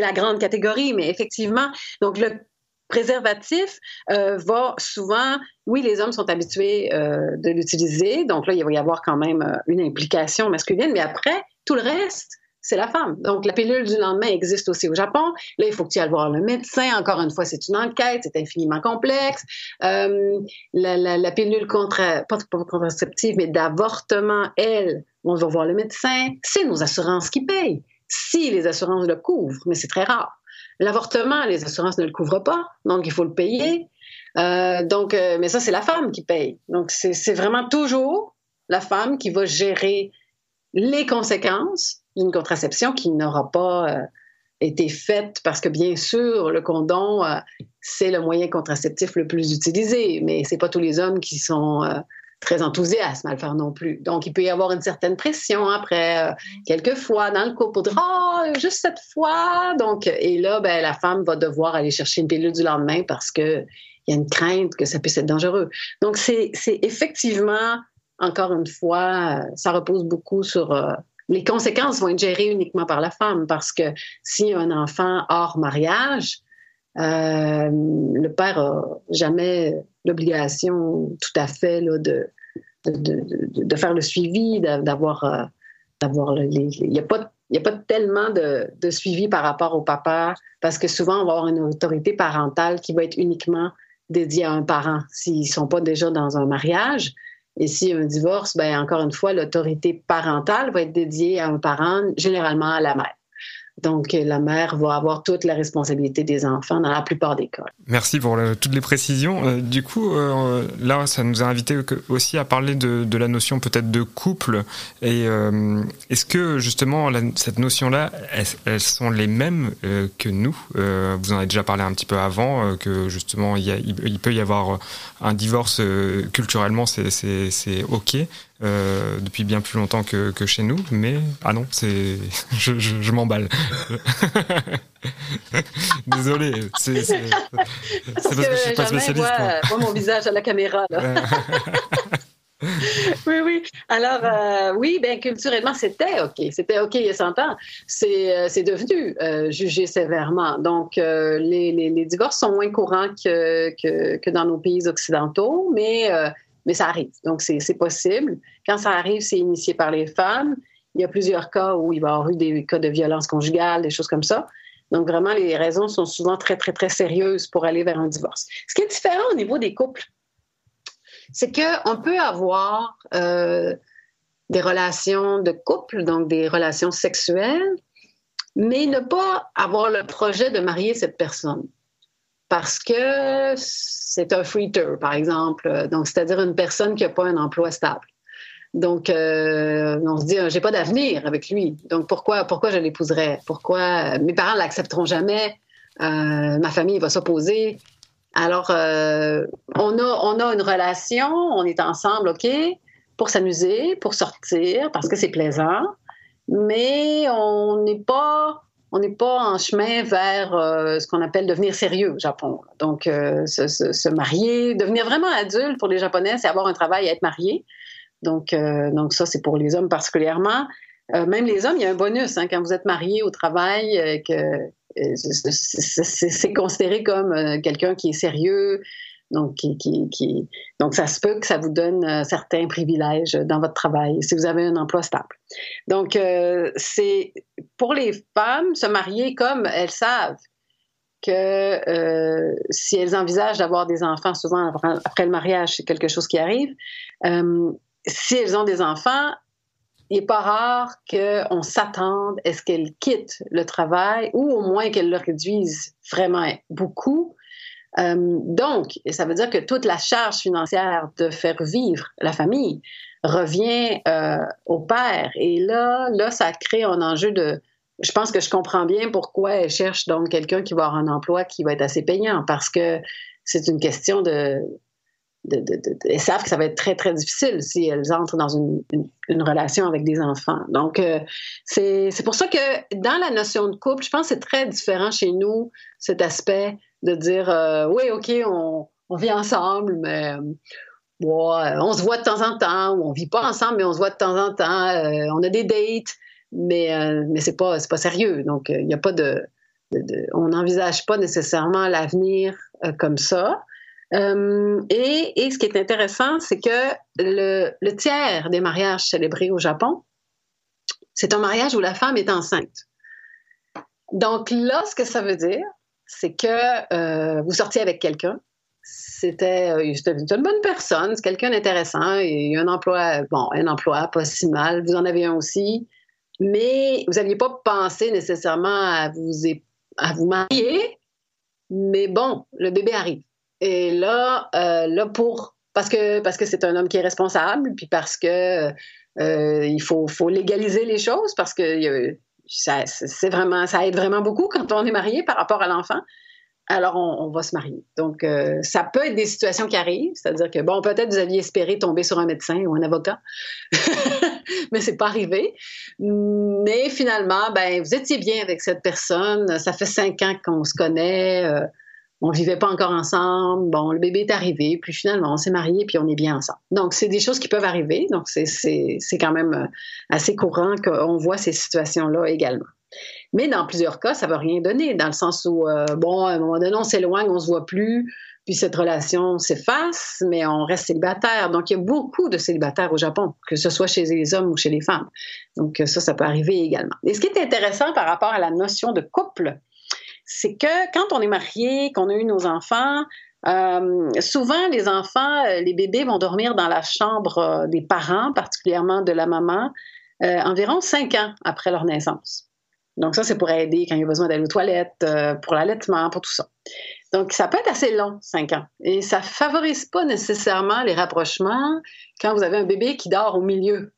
la grande catégorie. Mais effectivement, donc le préservatif euh, va souvent, oui, les hommes sont habitués euh, de l'utiliser, donc là, il va y avoir quand même euh, une implication masculine, mais après, tout le reste, c'est la femme. Donc, la pilule du lendemain existe aussi au Japon. Là, il faut que tu ailles voir le médecin. Encore une fois, c'est une enquête, c'est infiniment complexe. Euh, la, pilule contre, pas, contraceptive, mais d'avortement, elle, on va voir le médecin. C'est nos assurances qui payent. Si les assurances le couvrent, mais c'est très rare. L'avortement, les assurances ne le couvrent pas, donc il faut le payer. Euh, donc, euh, mais ça, c'est la femme qui paye. Donc, c'est vraiment toujours la femme qui va gérer les conséquences d'une contraception qui n'aura pas euh, été faite parce que bien sûr le condom c'est le moyen contraceptif le plus utilisé, mais c'est pas tous les hommes qui sont très enthousiastes à le faire non plus. Donc il peut y avoir une certaine pression après quelques fois dans le couple pour dire oh juste cette fois donc et là ben la femme va devoir aller chercher une pilule du lendemain parce que il y a une crainte que ça puisse être dangereux. Donc c'est effectivement encore une fois, ça repose beaucoup sur les conséquences vont être gérées uniquement par la femme parce que si un enfant hors mariage, euh, le père n'a jamais l'obligation tout à fait là, de, de, de, faire le suivi, d'avoir. Euh, d'avoir il n'y a pas a pas tellement de, de, suivi par rapport au papa parce que souvent, on va avoir une autorité parentale qui va être uniquement dédiée à un parent s'ils ne sont pas déjà dans un mariage. Et s'il y a un divorce, ben encore une fois, l'autorité parentale va être dédiée à un parent, généralement à la mère. Donc, la mère va avoir toute la responsabilité des enfants dans la plupart des cas. Merci pour toutes les précisions. Euh, du coup, euh, là, ça nous a invité aussi à parler de, la notion peut-être de couple. Et euh, est-ce que justement, cette notion-là, elles, sont les mêmes que nous? Vous en avez déjà parlé un petit peu avant, que justement, il, peut y avoir un divorce culturellement, c'est OK. Euh, depuis bien plus longtemps que, que, chez nous, mais ah non, c'est (laughs) je, je, je m'emballe. (laughs) Désolé, c'est parce, que, je suis pas spécialiste. Vois, mon visage à la caméra. Là. (laughs) oui, oui. Alors, euh, oui, ben culturellement, c'était OK. C'était OK il y a 100 ans. C'est, euh, c'est devenu euh, jugé sévèrement. Donc, les, les, les, divorces sont moins courants que, que, que dans nos pays occidentaux, mais mais ça arrive. Donc, c'est possible. Quand ça arrive, c'est initié par les femmes. Il y a plusieurs cas où il va y avoir eu des cas de violence conjugale, des choses comme ça. Donc, vraiment, les raisons sont souvent très, très, très sérieuses pour aller vers un divorce. Ce qui est différent au niveau des couples, c'est qu'on peut avoir euh, des relations de couple, donc des relations sexuelles, mais ne pas avoir le projet de marier cette personne parce que c'est un freeter, par exemple. Donc, c'est-à-dire une personne qui n'a pas un emploi stable. Donc, euh, on se dit, j'ai pas d'avenir avec lui. Donc, pourquoi, pourquoi je l'épouserais? Pourquoi mes parents l'accepteront jamais? Euh, ma famille va s'opposer. Alors, euh, on, a, on a une relation, on est ensemble, OK, pour s'amuser, pour sortir, parce que c'est plaisant, mais on n'est pas on n'est pas en chemin vers euh, ce qu'on appelle devenir sérieux au Japon. Donc, euh, se, marier, devenir vraiment adulte pour les Japonais, c'est avoir un travail et être marié. Donc, euh, donc ça, c'est pour les hommes particulièrement. même les hommes, il y a un bonus hein, quand vous êtes marié au travail, que c'est considéré comme quelqu'un qui est sérieux, donc, ça se peut que ça vous donne euh, certains privilèges dans votre travail si vous avez un emploi stable. Donc, euh, c'est pour les femmes se marier comme elles savent que euh, si elles envisagent d'avoir des enfants, souvent après le mariage, c'est quelque chose qui arrive. si elles ont des enfants, il n'est pas rare qu'on s'attende à ce qu'elles quittent le travail ou au moins qu'elles le réduisent vraiment beaucoup euh, donc, ça veut dire que toute la charge financière de faire vivre la famille revient euh, au père. Et là, là, ça crée un enjeu de. Je pense que je comprends bien pourquoi elle cherche donc quelqu'un qui va avoir un emploi qui va être assez payant, parce que c'est une question de, elles savent que ça va être très, très difficile si elles entrent dans une, une, relation avec des enfants. Donc, euh, c'est pour ça que dans la notion de couple, je pense que c'est très différent chez nous, cet aspect de dire euh, oui, OK, on, vit ensemble, mais euh, on se voit de temps en temps, ou on vit pas ensemble, mais on se voit de temps en temps, euh, on a des dates, mais, mais c'est pas, pas sérieux. Donc, il n'y a pas de, on n'envisage pas nécessairement l'avenir comme ça. Et, et, ce qui est intéressant, c'est que le, le, tiers des mariages célébrés au Japon, c'est un mariage où la femme est enceinte. Donc là, ce que ça veut dire, c'est que euh, vous sortiez avec quelqu'un. C'était euh, une bonne personne, c'est quelqu'un d'intéressant, il y a un emploi, bon, un emploi pas si mal, vous en avez un aussi, mais vous n'aviez pas pensé nécessairement à vous, à marier, mais bon, le bébé arrive. Et là, euh, là pour parce que c'est un homme qui est responsable, puis parce que euh, il faut, faut, légaliser les choses, parce que c'est vraiment ça aide vraiment beaucoup quand on est marié par rapport à l'enfant. Alors on, va se marier. Donc euh, ça peut être des situations qui arrivent, c'est-à-dire que bon peut-être vous aviez espéré tomber sur un médecin ou un avocat, (laughs) mais c'est pas arrivé. Mais finalement, ben vous étiez bien avec cette personne. Ça fait cinq ans qu'on se connaît on vivait pas encore ensemble, bon, le bébé est arrivé, puis finalement, on s'est marié, puis on est bien ensemble. Donc, c'est des choses qui peuvent arriver, donc c'est quand même euh, assez courant qu'on voit ces situations-là également. Mais dans plusieurs cas, ça ne va rien donner, dans le sens où, euh, bon, à un moment donné, on s'éloigne, on ne se voit plus, puis cette relation s'efface, mais on reste célibataire. Donc, il y a beaucoup de célibataires au Japon, que ce soit chez les hommes ou chez les femmes. Donc, ça, ça peut arriver également. Et ce qui est intéressant par rapport à la notion de couple, c'est que quand on est marié, qu'on a eu nos enfants, euh, souvent les enfants, euh, les bébés vont dormir dans la chambre euh, des parents, particulièrement de la maman, environ cinq ans après leur naissance. Donc ça, c'est pour aider quand il y a besoin d'aller aux toilettes, pour l'allaitement, pour tout ça. Donc ça peut être assez long, cinq ans. Et ça favorise pas nécessairement les rapprochements quand vous avez un bébé qui dort au milieu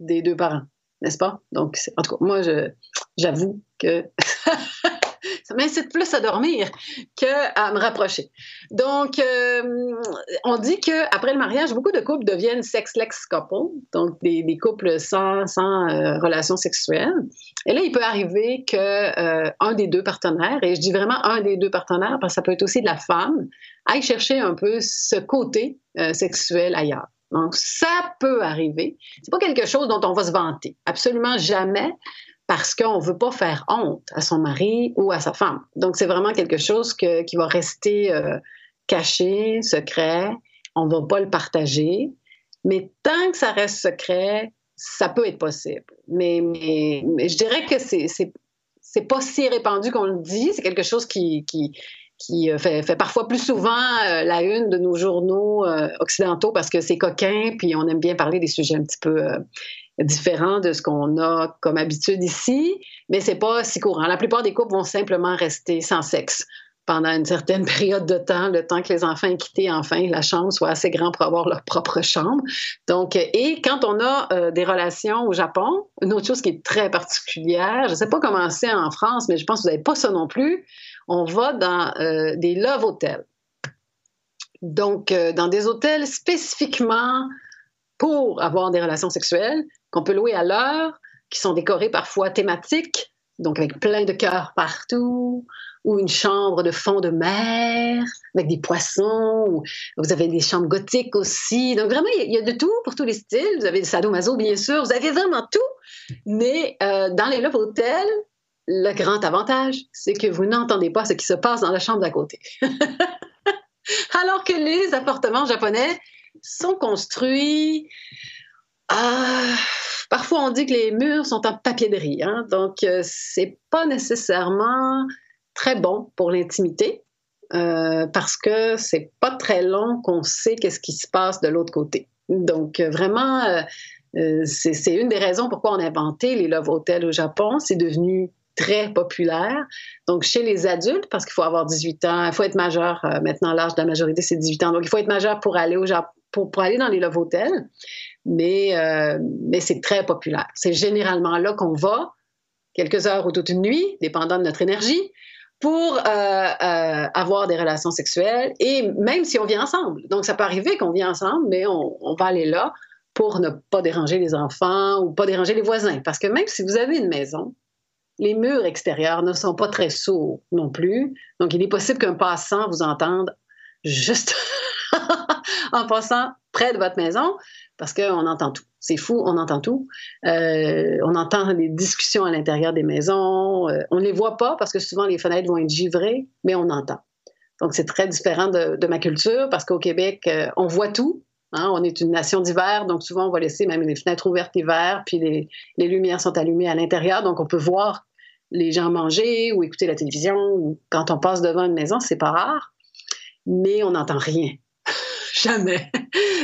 des deux parents, n'est-ce pas? Donc, en tout cas, moi, j'avoue que (laughs) ça m'incite plus à dormir qu'à me rapprocher. Donc, euh, on dit qu'après le mariage, beaucoup de couples deviennent sex-lex couples, donc des, couples sans, sans euh, relation sexuelle. Et là, il peut arriver qu'un euh, des deux partenaires, et je dis vraiment un des deux partenaires parce que ça peut être aussi de la femme, aille chercher un peu ce côté sexuel ailleurs. Donc, ça peut arriver. C'est pas quelque chose dont on va se vanter. Absolument jamais parce qu'on ne veut pas faire honte à son mari ou à sa femme. Donc, c'est vraiment quelque chose qui va rester euh, caché, secret. On ne va pas le partager. Mais tant que ça reste secret, ça peut être possible. Mais, je dirais que c'est, c'est, pas si répandu qu'on le dit. C'est quelque chose qui, euh, fait, fait, parfois plus souvent euh, la une de nos journaux occidentaux parce que c'est coquin, puis on aime bien parler des sujets un petit peu différent de ce qu'on a comme habitude ici, mais c'est pas si courant. La plupart des couples vont simplement rester sans sexe pendant une certaine (laughs) période de temps, le temps que les enfants aient quitté enfin la chambre soit assez grand pour avoir leur propre chambre. Donc, et quand on a euh, des relations au Japon, une autre chose qui est très particulière, je ne sais pas comment c'est en France, mais je pense que vous n'avez pas ça non plus, on va dans euh, des love hotels. Donc, euh, dans des hôtels spécifiquement pour avoir des relations sexuelles, qu'on peut louer à l'heure, qui sont décorés parfois thématiques, donc avec plein de cœurs partout, ou une chambre de fond de mer avec des poissons, ou vous avez des chambres gothiques aussi. Donc vraiment, il y, a de tout pour tous les styles. Vous avez des sadomaso, bien sûr, vous avez vraiment tout. Mais euh, dans les love hotels, le grand avantage, c'est que vous n'entendez pas ce qui se passe dans la chambre d'à côté. (laughs) Alors que les appartements japonais sont construits ah, parfois, on dit que les murs sont en papier de riz, hein, donc euh, c'est pas nécessairement très bon pour l'intimité euh, parce que c'est pas très long qu'on sait qu'est-ce qui se passe de l'autre côté. Donc euh, vraiment, c'est une des raisons pourquoi on a inventé les love hotels au Japon. C'est devenu très populaire. Donc, chez les adultes, parce qu'il faut avoir 18 ans, il faut être majeur. maintenant, l'âge de la majorité, c'est 18 ans. Donc, il faut être majeur pour aller au Japon, pour aller dans les love hotels mais, euh, mais c'est très populaire. C'est généralement là qu'on va, quelques heures ou toute une nuit, dépendant de notre énergie, pour euh, euh, avoir des relations sexuelles, et même si on vit ensemble. Donc, ça peut arriver qu'on vit ensemble, mais on, on, va aller là pour ne pas déranger les enfants ou pas déranger les voisins. Parce que même si vous avez une maison, les murs extérieurs ne sont pas très sourds non plus. Donc, il est possible qu'un passant vous entende juste (laughs) en passant près de votre maison parce qu'on entend tout. C'est fou, on entend tout. Euh, on entend les discussions à l'intérieur des maisons. Euh, on ne les voit pas parce que souvent les fenêtres vont être givrées, mais on entend. Donc c'est très différent de, ma culture parce qu'au Québec, euh, on voit tout, Hein. On est une nation d'hiver, donc souvent on va laisser même les fenêtres ouvertes l'hiver, puis les, lumières sont allumées à l'intérieur, donc on peut voir les gens manger ou écouter la télévision. Quand on passe devant une maison, c'est pas rare, mais on n'entend rien. (laughs) Jamais.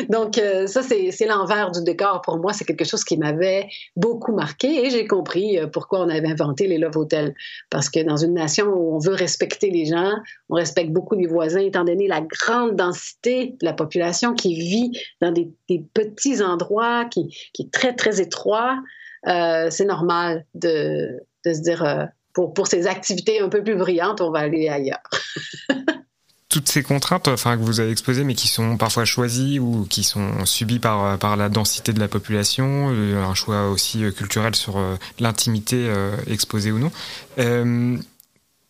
Donc, euh, ça, c'est l'envers du décor. Pour moi, c'est quelque chose qui m'avait beaucoup marqué et j'ai compris euh, pourquoi on avait inventé les Love Hotels. Parce que dans une nation où on veut respecter les gens, on respecte beaucoup les voisins, étant donné la grande densité de la population qui vit dans des, petits endroits, qui, qui, est très, très étroit, euh, c'est normal de, de, se dire, pour, pour ces activités un peu plus brillantes, on va aller ailleurs. (laughs) toutes ces contraintes enfin, que vous avez exposées, mais qui sont parfois choisies ou qui sont subies par, par la densité de la population, euh, un choix aussi euh, culturel sur euh, l'intimité exposée ou non.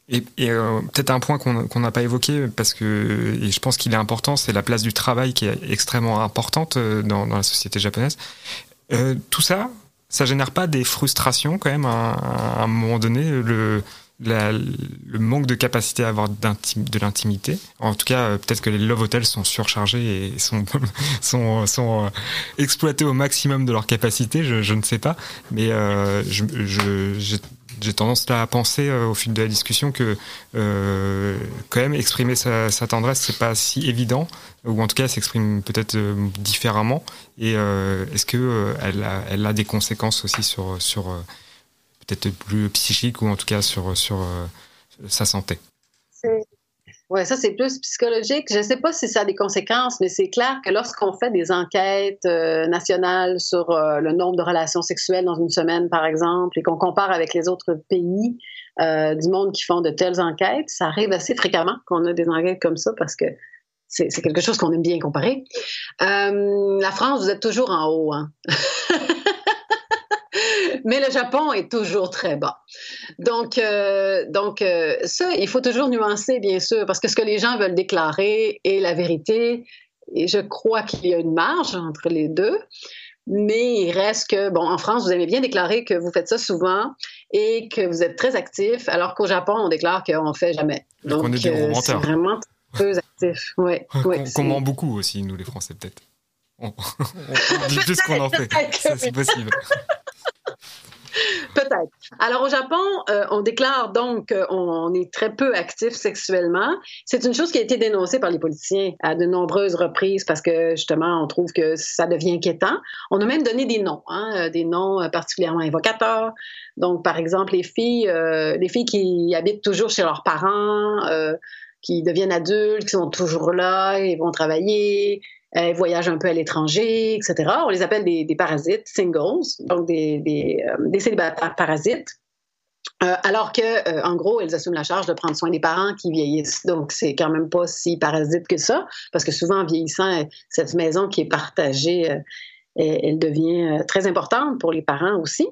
et, peut-être un point qu'on n'a pas évoqué, parce que et je pense qu'il est important, c'est la place du travail qui est extrêmement importante dans, dans la société japonaise. tout ça, ça génère pas des frustrations quand même à, à un moment donné le le manque de capacité à avoir de l'intimité. En tout cas, euh, peut-être que les love hotels sont surchargés et sont, (laughs) sont, sont euh, exploités au maximum de leur capacité, je, je ne sais pas. Mais euh, j'ai tendance à penser au fil de la discussion que quand même exprimer sa, sa tendresse, c'est pas si évident, ou en tout cas, s'exprime peut-être différemment. Et est-ce que elle, a, elle a des conséquences aussi sur, sur peut-être plus psychique ou en tout cas sur, euh, sa santé. Oui, ça c'est plus psychologique. Je ne sais pas si ça a des conséquences, mais c'est clair que lorsqu'on fait des enquêtes euh, nationales sur euh, le nombre de relations sexuelles dans une semaine, par exemple, et qu'on compare avec les autres pays du monde qui font de telles enquêtes, ça arrive assez fréquemment qu'on a des enquêtes comme ça parce que c'est quelque chose qu'on aime bien comparer. la France, vous êtes toujours en haut. Hein? (laughs) mais le Japon est toujours très bas. Donc, euh, donc euh, ça, il faut toujours nuancer, bien sûr, parce que ce que les gens veulent déclarer est la vérité. Et je crois qu'il y a une marge entre les deux. Mais il reste que, bon, en France, vous avez bien déclaré que vous faites ça souvent et que vous êtes très actif, alors qu'au Japon, on déclare qu'on ne fait jamais. Donc, on est des euh, c'est vraiment très actif. Ouais, ouais, on, ment beaucoup aussi, nous, les Français, peut-être. On, (laughs) on, dit plus qu'on en fait. C'est possible. (laughs) Peut-être. Alors au Japon, euh, on déclare donc qu'on est très peu actif sexuellement. C'est une chose qui a été dénoncée par les politiciens à de nombreuses reprises parce que justement, on trouve que ça devient inquiétant. On a même donné des noms, hein, euh, des noms euh, particulièrement évocateurs. Donc par exemple, les filles, les filles qui habitent toujours chez leurs parents. qui deviennent adultes, qui sont toujours là, ils vont travailler, elles voyagent un peu à l'étranger, etc. On les appelle des, parasites, singles, donc des, euh, célibataires parasites. Euh, alors que, euh, en gros, elles assument la charge de prendre soin des parents qui vieillissent. Donc, c'est quand même pas si parasite que ça, parce que souvent, en vieillissant, cette maison qui est partagée, elle devient très importante pour les parents aussi.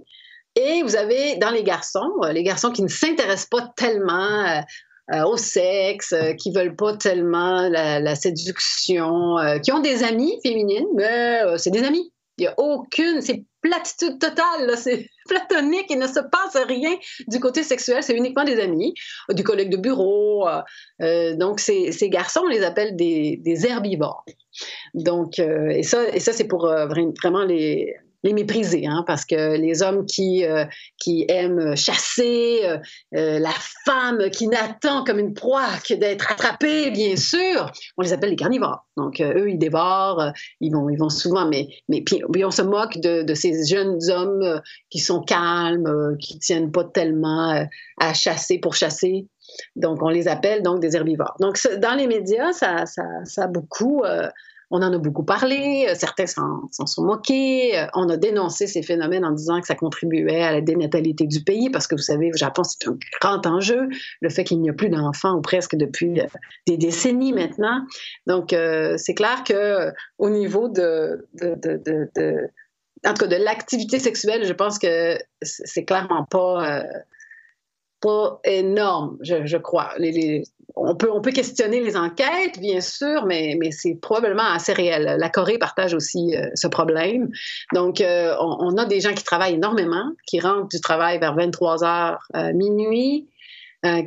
Et vous avez dans les garçons, les garçons qui ne s'intéressent pas tellement euh, au sexe, euh, qui veulent pas tellement la, séduction, euh, qui ont des amis féminines, mais c'est des amis. Il n'y a aucune, c'est platitude totale, c'est (laughs) platonique, il ne se passe rien du côté sexuel, c'est uniquement des amis, du collègue de bureau. donc, ces, ces, garçons, on les appelle des, des herbivores. Donc, et ça, et ça c'est pour vraiment les, les mépriser, hein, parce que les hommes qui, euh, qui aiment chasser, euh, euh, la femme qui n'attend comme une proie que d'être attrapée, bien sûr, on les appelle les carnivores. Donc, eux, ils dévorent, ils, vont, ils vont souvent, mais, mais puis, on se moque de, de, ces jeunes hommes qui sont calmes, qui tiennent pas tellement à chasser pour chasser. Donc, on les appelle donc des herbivores. Donc, dans les médias, ça, ça, ça a beaucoup on en a beaucoup parlé, euh, certains s'en sont moqués, euh, on a dénoncé ces phénomènes en disant que ça contribuait à la dénatalité du pays, parce que vous savez, au Japon, c'est un grand enjeu, le fait qu'il n'y a plus d'enfants, ou presque depuis euh, des décennies maintenant. Donc, c'est clair que au niveau de, en tout cas, de l'activité sexuelle, je pense que c'est clairement pas pas énorme, je, crois. On, peut, on peut questionner les enquêtes, bien sûr, mais, mais c'est probablement assez réel. La Corée partage aussi euh, ce problème. Donc, euh, on, a des gens qui travaillent énormément, qui rentrent du travail vers 23 heures, euh, minuit,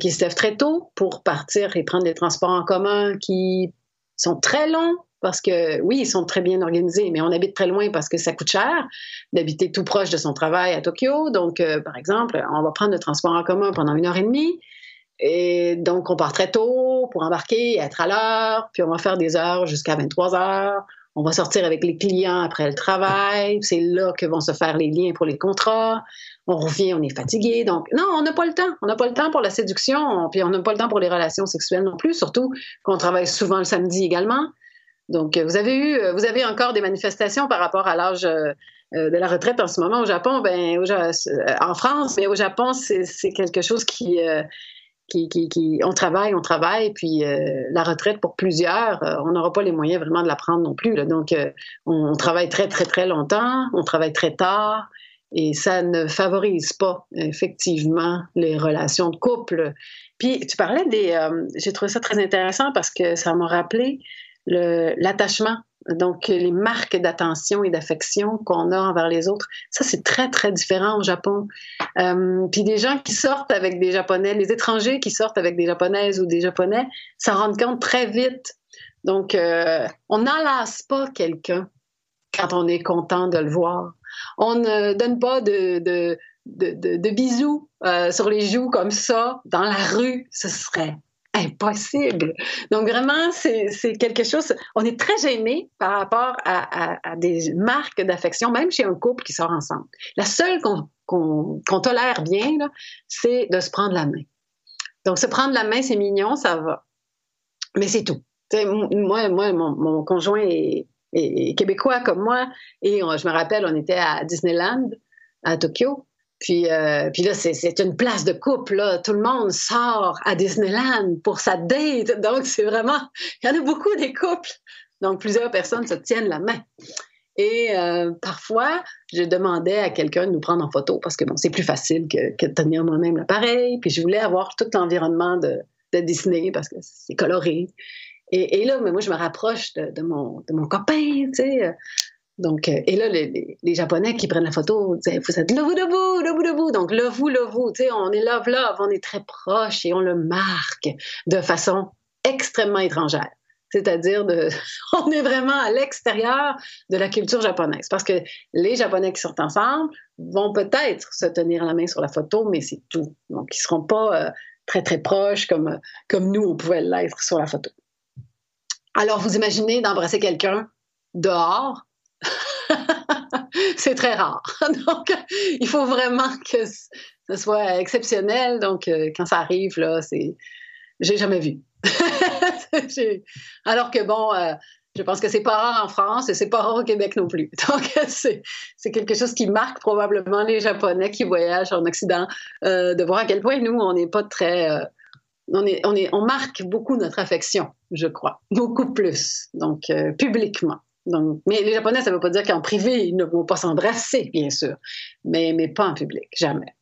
qui se lèvent très tôt pour partir et prendre des transports en commun qui sont très longs, parce que oui, ils sont très bien organisés, mais on habite très loin parce que ça coûte cher d'habiter tout proche de son travail à Tokyo. Donc, par exemple, on va prendre le transport en commun pendant une heure et demie. Et donc, on part très tôt pour embarquer, être à l'heure, puis on va faire des heures jusqu'à 23 heures. On va sortir avec les clients après le travail. C'est là que vont se faire les liens pour les contrats. On revient, on est fatigué. Donc, non, on n'a pas le temps. On n'a pas le temps pour la séduction, puis on n'a pas le temps pour les relations sexuelles non plus, surtout qu'on travaille souvent le samedi également. Donc, vous avez eu, vous avez encore des manifestations par rapport à l'âge euh, de la retraite en ce moment au Japon. Ben, en France, mais au Japon, c'est quelque chose qui, euh, qui, qui, on travaille, on travaille, puis euh, la retraite pour plusieurs, euh, on n'aura pas les moyens vraiment de la prendre non plus. Là. Donc, euh, on, travaille très, très, très longtemps, on travaille très tard, et ça ne favorise pas effectivement les relations de couple. Puis, tu parlais des... J'ai trouvé ça très intéressant parce que ça m'a rappelé l'attachement donc, les marques d'attention et d'affection qu'on a envers les autres, ça, c'est très, très différent au Japon. Euh, puis des gens qui sortent avec des Japonais, les étrangers qui sortent avec des Japonaises ou des Japonais, s'en rendent compte très vite. Donc, euh, on n'enlace pas quelqu'un quand on est content de le voir. On ne donne pas de, de, de, bisous euh, sur les joues comme ça dans la rue. Ce serait impossible. Donc vraiment, c'est quelque chose, on est très gêné par rapport à, des marques d'affection, même chez un couple qui sort ensemble. La seule qu'on tolère bien, c'est de se prendre la main. Donc se prendre la main, c'est mignon, ça va. Mais c'est tout. moi, moi mon, conjoint est, québécois comme moi, et je me rappelle, on était à Disneyland, à Tokyo, puis, euh, puis là, c'est une place de couple. Tout le monde sort à Disneyland pour sa date. Donc, c'est vraiment... Il y en a beaucoup des couples. Donc, plusieurs personnes se tiennent la main. Et euh, parfois, je demandais à quelqu'un de nous prendre en photo parce que bon, c'est plus facile que, de tenir moi-même l'appareil. Puis je voulais avoir tout l'environnement de, de, Disney parce que c'est coloré. Et, et, là, mais moi, je me rapproche de, de, mon, de mon copain, tu sais. Donc, euh, et là, les, Japonais qui prennent la photo disent Vous êtes vous debout, vous debout. Donc, vous vous tu sais, on est love, love, on est très proche et on le marque de façon extrêmement étrangère. C'est-à-dire, (laughs) on est vraiment à l'extérieur de la culture japonaise. Parce que les Japonais qui sortent ensemble vont peut-être se tenir la main sur la photo, mais c'est tout. Donc, ils ne seront pas euh, très, très proches comme, comme nous, on pouvait l'être sur la photo. Alors, vous imaginez d'embrasser quelqu'un dehors (laughs) c'est très rare. (laughs) Donc, il faut vraiment que ce soit exceptionnel. Donc, euh, quand ça arrive, là, c'est. J'ai jamais vu. (laughs) Alors que bon, euh, je pense que c'est pas rare en France et c'est pas rare au Québec non plus. Donc, c'est quelque chose qui marque probablement les Japonais qui voyagent en Occident, euh, de voir à quel point nous, on n'est pas très. on, est, on, est, on marque beaucoup notre affection, je crois. Beaucoup plus. Donc, publiquement mais les Japonais, ça ne veut pas dire qu'en privé, ils ne vont pas s'embrasser, bien sûr, mais, mais pas en public, jamais.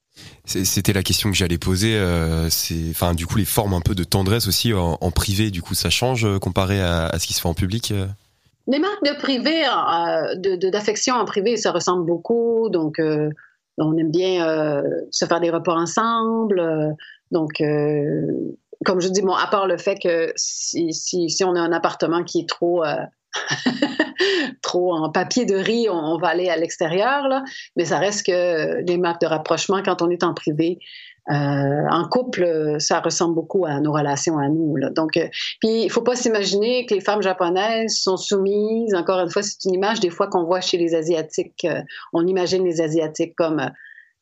C'était la question que j'allais poser. Euh, c'est, enfin, du coup, les formes un peu de tendresse aussi en, privé, du coup, ça change euh, comparé à, ce qui se fait en public. Euh? Les marques de privé, d'affection en privé, ça ressemble beaucoup. Donc, on aime bien se faire des repas ensemble. donc, comme je dis, bon, à part le fait que si, si, si on a un appartement qui est trop (laughs) trop en papier de riz, on, va aller à l'extérieur, là. mais ça reste que les marques de rapprochement quand on est en privé. Euh, en couple, ça ressemble beaucoup à nos relations à nous. Là. Donc, euh, puis il faut pas s'imaginer que les femmes japonaises sont soumises. Encore une fois, c'est une image des fois qu'on voit chez les asiatiques. Euh, on imagine les asiatiques comme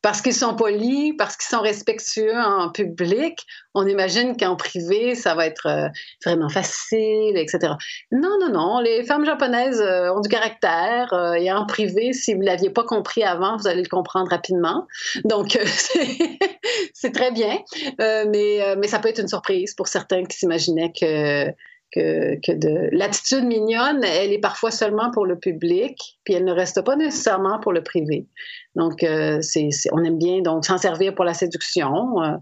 parce qu'ils sont polis, parce qu'ils sont respectueux en public, on imagine qu'en privé, ça va être euh, vraiment facile, etc. Non, non, non. Les femmes japonaises euh, ont du caractère euh, et en privé, si vous ne l'aviez pas compris avant, vous allez le comprendre rapidement. Donc, (laughs) c'est très bien. mais, mais ça peut être une surprise pour certains qui s'imaginaient que que, de l'attitude mignonne, elle est parfois seulement pour le public, puis elle ne reste pas nécessairement pour le privé. Donc, euh, c'est, on aime bien donc s'en servir pour la séduction. Euh,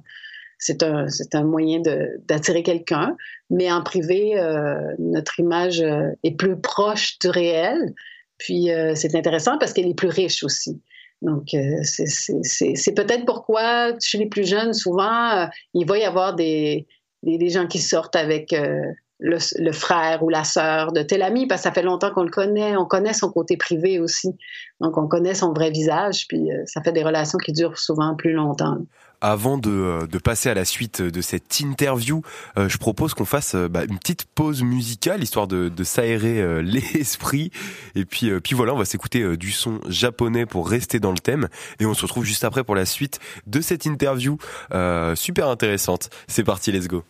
c'est un, un moyen d'attirer quelqu'un, mais en privé, euh, notre image est plus proche du réel. Puis c'est intéressant parce qu'elle est plus riche aussi. Donc, c'est, c'est peut-être pourquoi chez les plus jeunes, souvent, il va y avoir des, des, gens qui sortent avec le, frère ou la sœur de tel ami, parce que ça fait longtemps qu'on le connaît, on connaît son côté privé aussi. Donc, on connaît son vrai visage, puis euh, ça fait des relations qui durent souvent plus longtemps. Avant de, euh, de passer à la suite de cette interview, euh, je propose qu'on fasse bah, une petite pause musicale, histoire de, de s'aérer (laughs) l'esprit. Et puis, puis voilà, on va s'écouter du son japonais pour rester dans le thème. Et on se retrouve juste après pour la suite de cette interview super intéressante. C'est parti, let's go.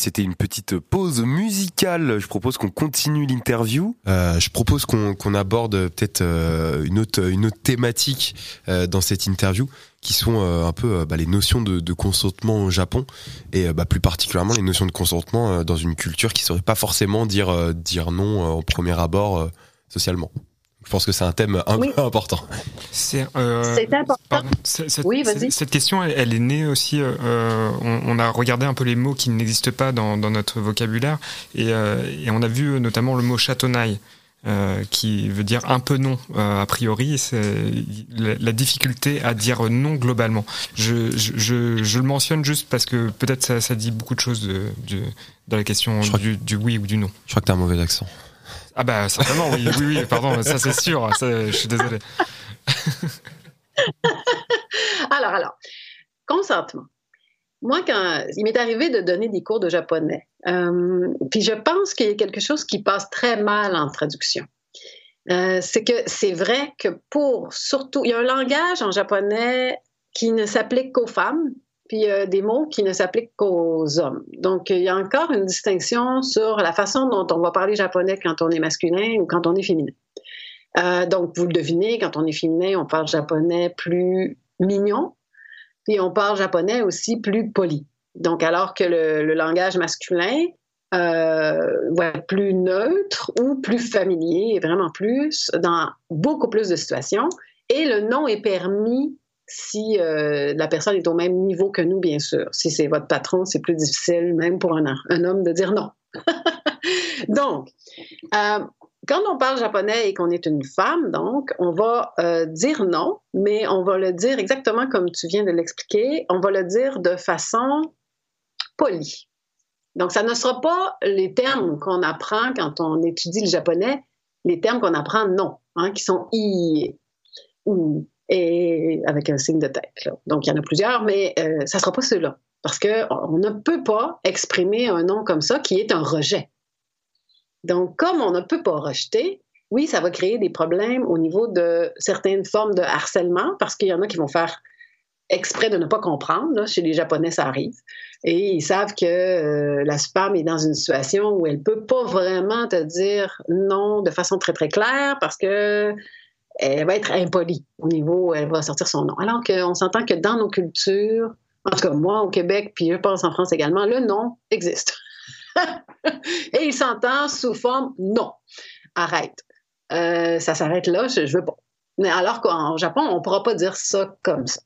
C'était une petite pause musicale. Je propose qu'on continue l'interview. Euh, je propose qu'on aborde peut-être euh, une autre une autre thématique euh, dans cette interview, qui sont euh, un peu bah, les notions de, de consentement au Japon et bah, plus particulièrement les notions de consentement dans une culture qui saurait pas forcément dire dire non au premier abord socialement. Je pense que c'est un thème un Oui. peu important. C'est euh, important. pardon, cette, Oui, vas-y. cette- question, elle, elle est née aussi. euh, euh, on, on a regardé un peu les mots qui n'existent pas dans, dans notre vocabulaire et, euh, et on a vu notamment le mot châtonnaille. euh, qui veut dire un peu non euh, a priori c'est la, la difficulté à dire non globalement je, je, je, je le mentionne juste parce que peut-être ça, ça dit beaucoup de choses de, de, de la question du, du oui ou du non Je crois que t'as un mauvais accent. Ah bah certainement oui oui, oui pardon ça c'est sûr je suis désolé (laughs) Alors, alors, consentement. Moi, quand il m'est arrivé de donner des cours de japonais, euh, puis je pense qu'il y a quelque chose qui passe très mal en traduction. Euh, c'est que c'est vrai que pour surtout, il y a un langage en japonais qui ne s'applique qu'aux femmes, puis a des mots qui ne s'appliquent qu'aux hommes. Donc, il y a encore une distinction sur la façon dont on va parler japonais quand on est masculin ou quand on est féminin. Euh, donc, vous le devinez, quand on est féminin, on parle japonais plus mignon, puis on parle japonais aussi plus poli. Donc, alors que le, langage masculin euh, va être plus neutre ou plus familier, vraiment plus, dans beaucoup plus de situations. Et le non est permis si euh, la personne est au même niveau que nous, bien sûr. Si c'est votre patron, c'est plus difficile, même pour un, un homme, de dire non. (laughs) donc, euh, quand on parle japonais et qu'on est une femme, donc, on va euh, dire non, mais on va le dire exactement comme tu viens de l'expliquer. On va le dire de façon polie. Donc, ça ne sera pas les termes qu'on apprend quand on étudie le japonais, les termes qu'on apprend non, hein, qui sont i ou et avec un signe de tête. Donc, il y en a plusieurs, mais euh, ça ne sera pas ceux-là. Parce qu'on ne peut pas exprimer un non comme ça qui est un rejet. Donc, comme on ne peut pas rejeter, oui, ça va créer des problèmes au niveau de certaines formes de harcèlement, parce qu'il y en a qui vont faire exprès de ne pas comprendre. Chez les Japonais, ça arrive. Et ils savent que euh, la femme est dans une situation où elle peut pas vraiment te dire non de façon très, très claire parce que elle va être impolie au niveau elle va sortir son nom. Alors qu'on s'entend que dans nos cultures, en tout cas moi au Québec, puis je pense en France également, le nom existe. (laughs) Et il s'entend sous forme non. Arrête. Euh, ça s'arrête là, je, je veux pas. Mais alors qu'en Japon, on ne pourra pas dire ça comme ça.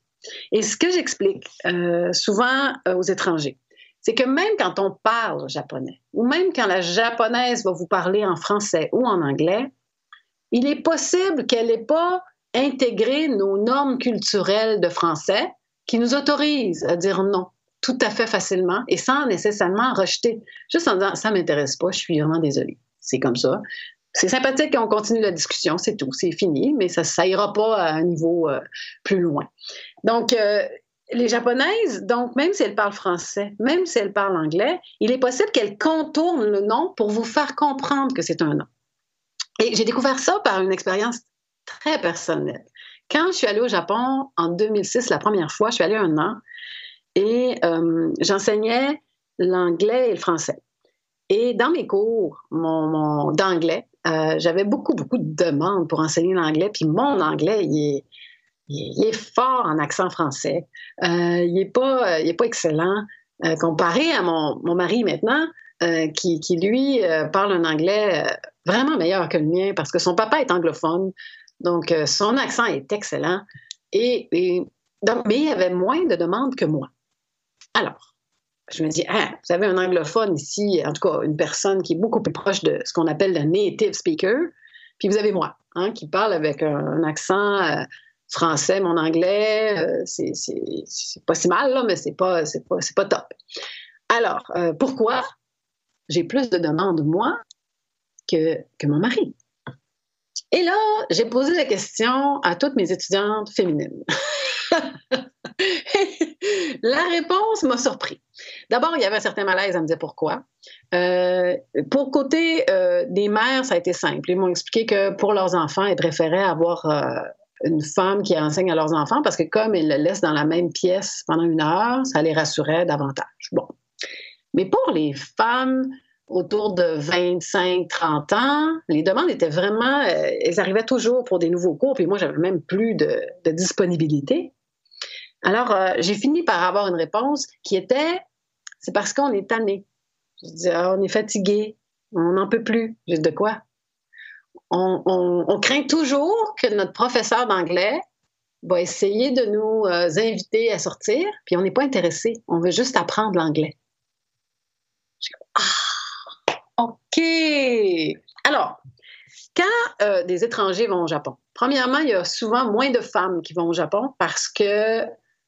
Et ce que j'explique euh, souvent euh, aux étrangers, c'est que même quand on parle japonais, ou même quand la japonaise va vous parler en français ou en anglais, il est possible qu'elle n'ait pas intégré nos normes culturelles de français qui nous autorisent à dire non tout à fait facilement et sans nécessairement rejeter. Juste en disant ça m'intéresse pas, je suis vraiment désolée. C'est comme ça. C'est sympathique qu'on continue la discussion, c'est tout, c'est fini, mais ça ça ira pas à un niveau euh, plus loin. Donc, euh, les japonaises, donc même si elles parlent français, même si elles parlent anglais, il est possible qu'elles contournent le nom pour vous faire comprendre que c'est un nom. Et j'ai découvert ça par une expérience très personnelle. Quand je suis allée au Japon en 2006, la première fois, je suis allée un an et euh, j'enseignais l'anglais et le français. Et dans mes cours mon, d'anglais, euh, j'avais beaucoup, beaucoup de demandes pour enseigner l'anglais, puis mon anglais, il est, il est, fort en accent français. Euh, il n'est pas, il est pas excellent. Euh, comparé à mon, mon mari maintenant, euh, qui, qui, lui parle un anglais vraiment meilleur que le mien parce que son papa est anglophone. Donc, son accent est excellent. Et, mais il avait moins de demandes que moi. Alors, je me dis, ah, vous avez un anglophone ici, en tout cas une personne qui est beaucoup plus proche de ce qu'on appelle le native speaker, puis vous avez moi, hein, qui parle avec un, accent français, mon anglais, euh, c'est pas si mal, là, mais c'est pas, pas, pas top. Alors, euh, pourquoi j'ai plus de demandes, moi, que, mon mari? Et là, j'ai posé la question à toutes mes étudiantes féminines. (laughs) la réponse m'a surpris. D'abord, il y avait un certain malaise à me dire pourquoi. Euh, pour côté des mères, ça a été simple. Ils m'ont expliqué que pour leurs enfants, ils préféraient avoir une femme qui enseigne à leurs enfants parce que comme ils le laissent dans la même pièce pendant une heure, ça les rassurait davantage. Bon. Mais pour les femmes autour de 25-30 ans, les demandes étaient vraiment, euh, elles arrivaient toujours pour des nouveaux cours, puis moi, j'avais même plus de, disponibilité. Alors, euh, j'ai fini par avoir une réponse qui était, c'est parce qu'on est tanné. Je dis, ah, on est fatigué, on n'en peut plus. J'ai de quoi? on, craint toujours que notre professeur d'anglais va essayer de nous euh, inviter à sortir, puis on n'est pas intéressé. On veut juste apprendre l'anglais. Ah, OK. Alors, quand euh, des étrangers vont au Japon, premièrement, il y a souvent moins de femmes qui vont au Japon parce que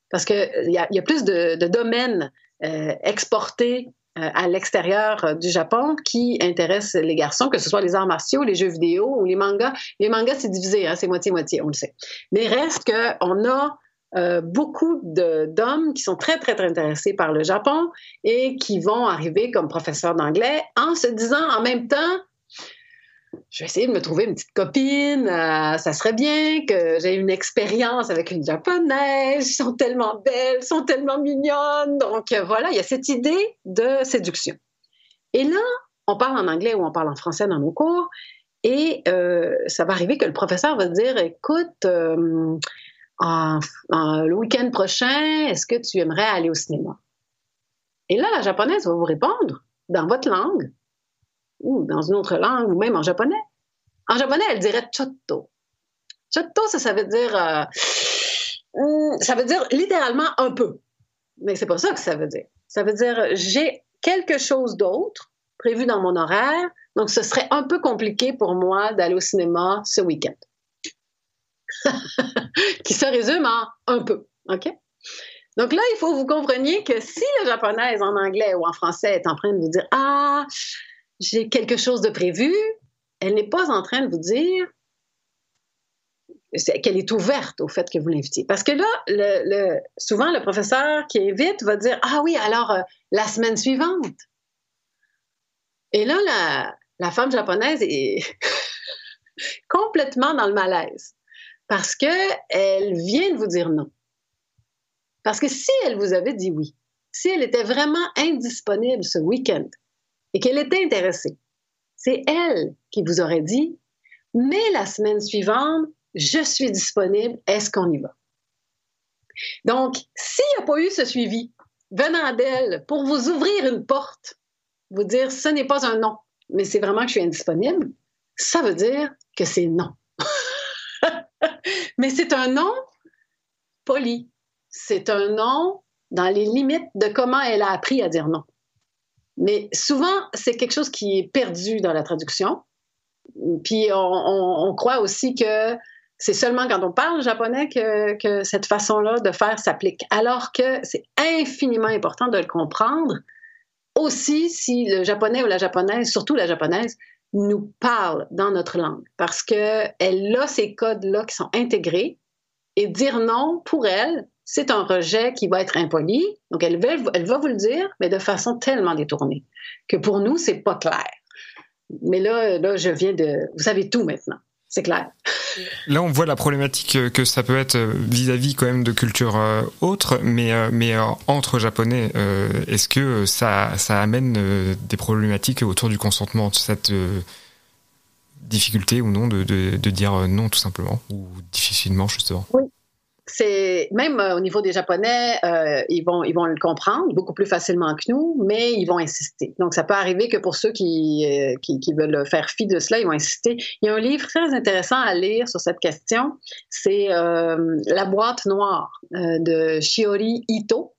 parce qu'il y, y a plus de, domaines euh, exportés euh, à l'extérieur du Japon qui intéresse les garçons, que ce soit les arts martiaux, les jeux vidéo ou les mangas. Les mangas, c'est divisé, hein, c'est moitié-moitié, on le sait. Mais reste qu'on a euh, beaucoup d'hommes qui sont très, très, très intéressés par le Japon et qui vont arriver comme professeurs d'anglais en se disant en même temps, je vais essayer de me trouver une petite copine, euh, ça serait bien que j'ai une expérience avec une japonaise, ils sont tellement belles, sont tellement mignonnes. Donc voilà, il y a cette idée de séduction. Et là, on parle en anglais ou on parle en français dans nos cours, et euh, ça va arriver que le professeur va dire, écoute, le week-end prochain, est-ce que tu aimerais aller au cinéma? Et là, la japonaise va vous répondre dans votre langue ou dans une autre langue, ou même en japonais. En japonais, elle dirait chotto. Chotto, ça, ça veut dire. Euh, hmm, ça veut dire littéralement un peu. Mais c'est pas ça que ça veut dire. Ça veut dire j'ai quelque chose d'autre prévu dans mon horaire, donc ce serait un peu compliqué pour moi d'aller au cinéma ce week-end. (laughs) qui se résume en un peu. OK? Donc là, il faut que vous compreniez que si la japonaise en anglais ou en français est en train de vous dire Ah, j'ai quelque chose de prévu, elle n'est pas en train de vous dire qu'elle est ouverte au fait que vous l'invitiez. Parce que là, le, souvent, le professeur qui invite va dire Ah oui, alors euh, la semaine suivante. Et là, la, la femme japonaise est (laughs) complètement dans le malaise parce qu'elle vient de vous dire non. Parce que si elle vous avait dit oui, si elle était vraiment indisponible ce week-end et qu'elle était intéressée, c'est elle qui vous aurait dit, mais la semaine suivante, je suis disponible, est-ce qu'on y va? Donc, s'il n'y a pas eu ce suivi venant d'elle pour vous ouvrir une porte, vous dire ce n'est pas un non, mais c'est vraiment que je suis indisponible, ça veut dire que c'est non. Mais c'est un non poli. C'est un non dans les limites de comment elle a appris à dire non. Mais souvent, c'est quelque chose qui est perdu dans la traduction. Puis on, croit aussi que c'est seulement quand on parle japonais que, que cette façon-là de faire s'applique. Alors que c'est infiniment important de le comprendre aussi si le japonais ou la japonaise, surtout la japonaise, nous parle dans notre langue. Parce qu'elle a ces codes-là qui sont intégrés. Et dire non, pour elle, c'est un rejet qui va être impoli. Donc, elle va, elle va vous le dire, mais de façon tellement détournée que pour nous, c'est pas clair. Mais là, là, je viens de. Vous savez tout maintenant. C'est clair. Là, on voit la problématique que ça peut être vis-à-vis quand même de cultures euh, autres, mais, euh, mais euh, entre japonais, est-ce que ça, ça amène des problématiques autour du consentement, cette difficulté ou non de, de, de, dire non tout simplement, ou difficilement justement? Oui, c'est même euh, au niveau des Japonais, euh, ils vont ils vont le comprendre beaucoup plus facilement que nous, mais ils vont insister. Donc ça peut arriver que pour ceux qui, euh, qui, qui veulent faire fi de cela, ils vont insister. Il y a un livre très intéressant à lire sur cette question, c'est La boîte noire de Shiori Ito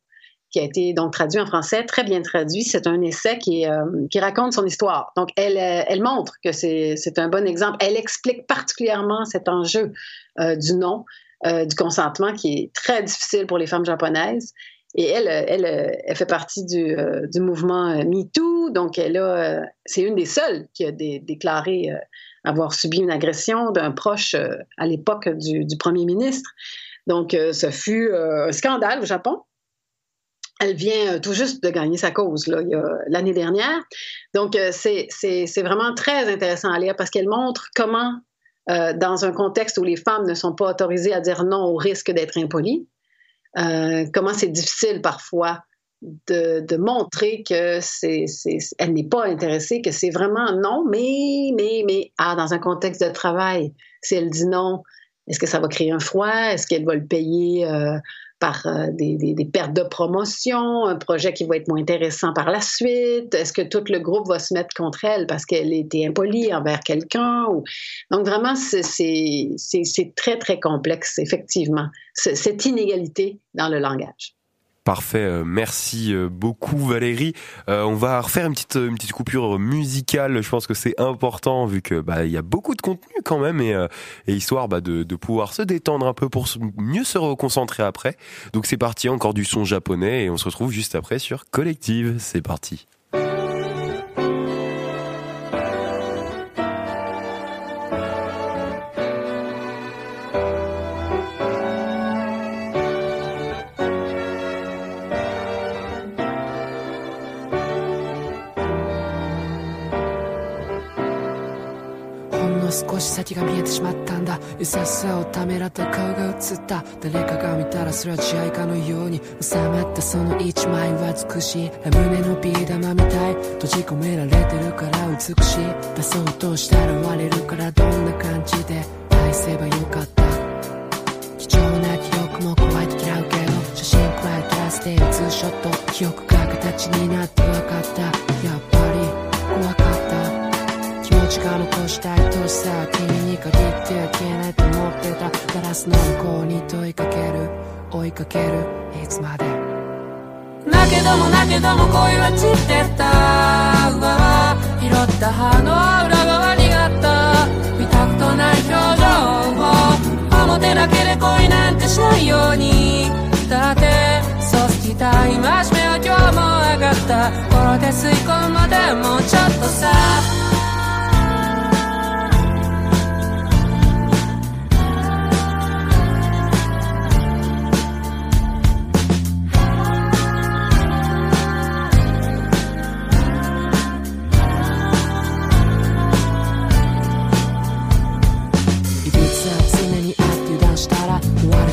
qui a été donc traduit en français, très bien traduit. C'est un essai qui, qui raconte son histoire. Donc, elle, elle montre que c'est un bon exemple. Elle explique particulièrement cet enjeu du nom euh, du consentement qui est très difficile pour les femmes japonaises. Et elle, elle, elle fait partie du, euh, du mouvement euh, MeToo, donc elle a, c'est une des seules qui a déclaré avoir subi une agression d'un proche à l'époque du, du, premier ministre. Donc, ce fut un scandale au Japon. Elle vient tout juste de gagner sa cause l'année dernière. Donc, c'est vraiment très intéressant à lire parce qu'elle montre comment euh, dans un contexte où les femmes ne sont pas autorisées à dire non au risque d'être impolies, euh, comment c'est difficile parfois de, montrer que c'est, elle n'est pas intéressée, que c'est vraiment non, mais, mais, mais, ah, dans un contexte de travail, si elle dit non, est-ce que ça va créer un froid? Est-ce qu'elle va le payer euh, par euh, des, des, pertes de promotion, un projet qui va être moins intéressant par la suite? Est-ce que tout le groupe va se mettre contre elle parce qu'elle était impolie envers quelqu'un? Ou... Donc vraiment, c'est très, très complexe, effectivement, cette inégalité dans le langage. Parfait, euh, merci euh, beaucoup Valérie. Euh, on va refaire une petite une petite coupure musicale. Je pense que c'est important vu que bah il y a beaucoup de contenu quand même et, et histoire bah, de, de pouvoir se détendre un peu pour mieux se reconcentrer après. Donc c'est parti, encore du son japonais et on se retrouve juste après sur Collective. C'est parti. が見えてしまったんだ。優しさをためらった顔が映った。誰かが見たらそれは血合いかのように。収まったその一枚は美しい。胸のビー玉みたい。閉じ込められてるから美しい。出そうとしたら割れるからどんな感じで。愛せばよかった。貴重な記憶も怖いと嫌うけど。写真くらい撮らせてツーショット。記憶が形になって分かった。やっぱり怖かった残したいとさ君に限っては消えないと思ってたガラスの向こうに問いかける。追いかける。いつまで？だけどもだけども恋は散ってった。うわ拾った葉の裏側にあった。見たことない表情を。表だけで恋なんてしないように。だってそう好きたい真面目は今日も上がった。心で吸い込むまでもうちょっとさ。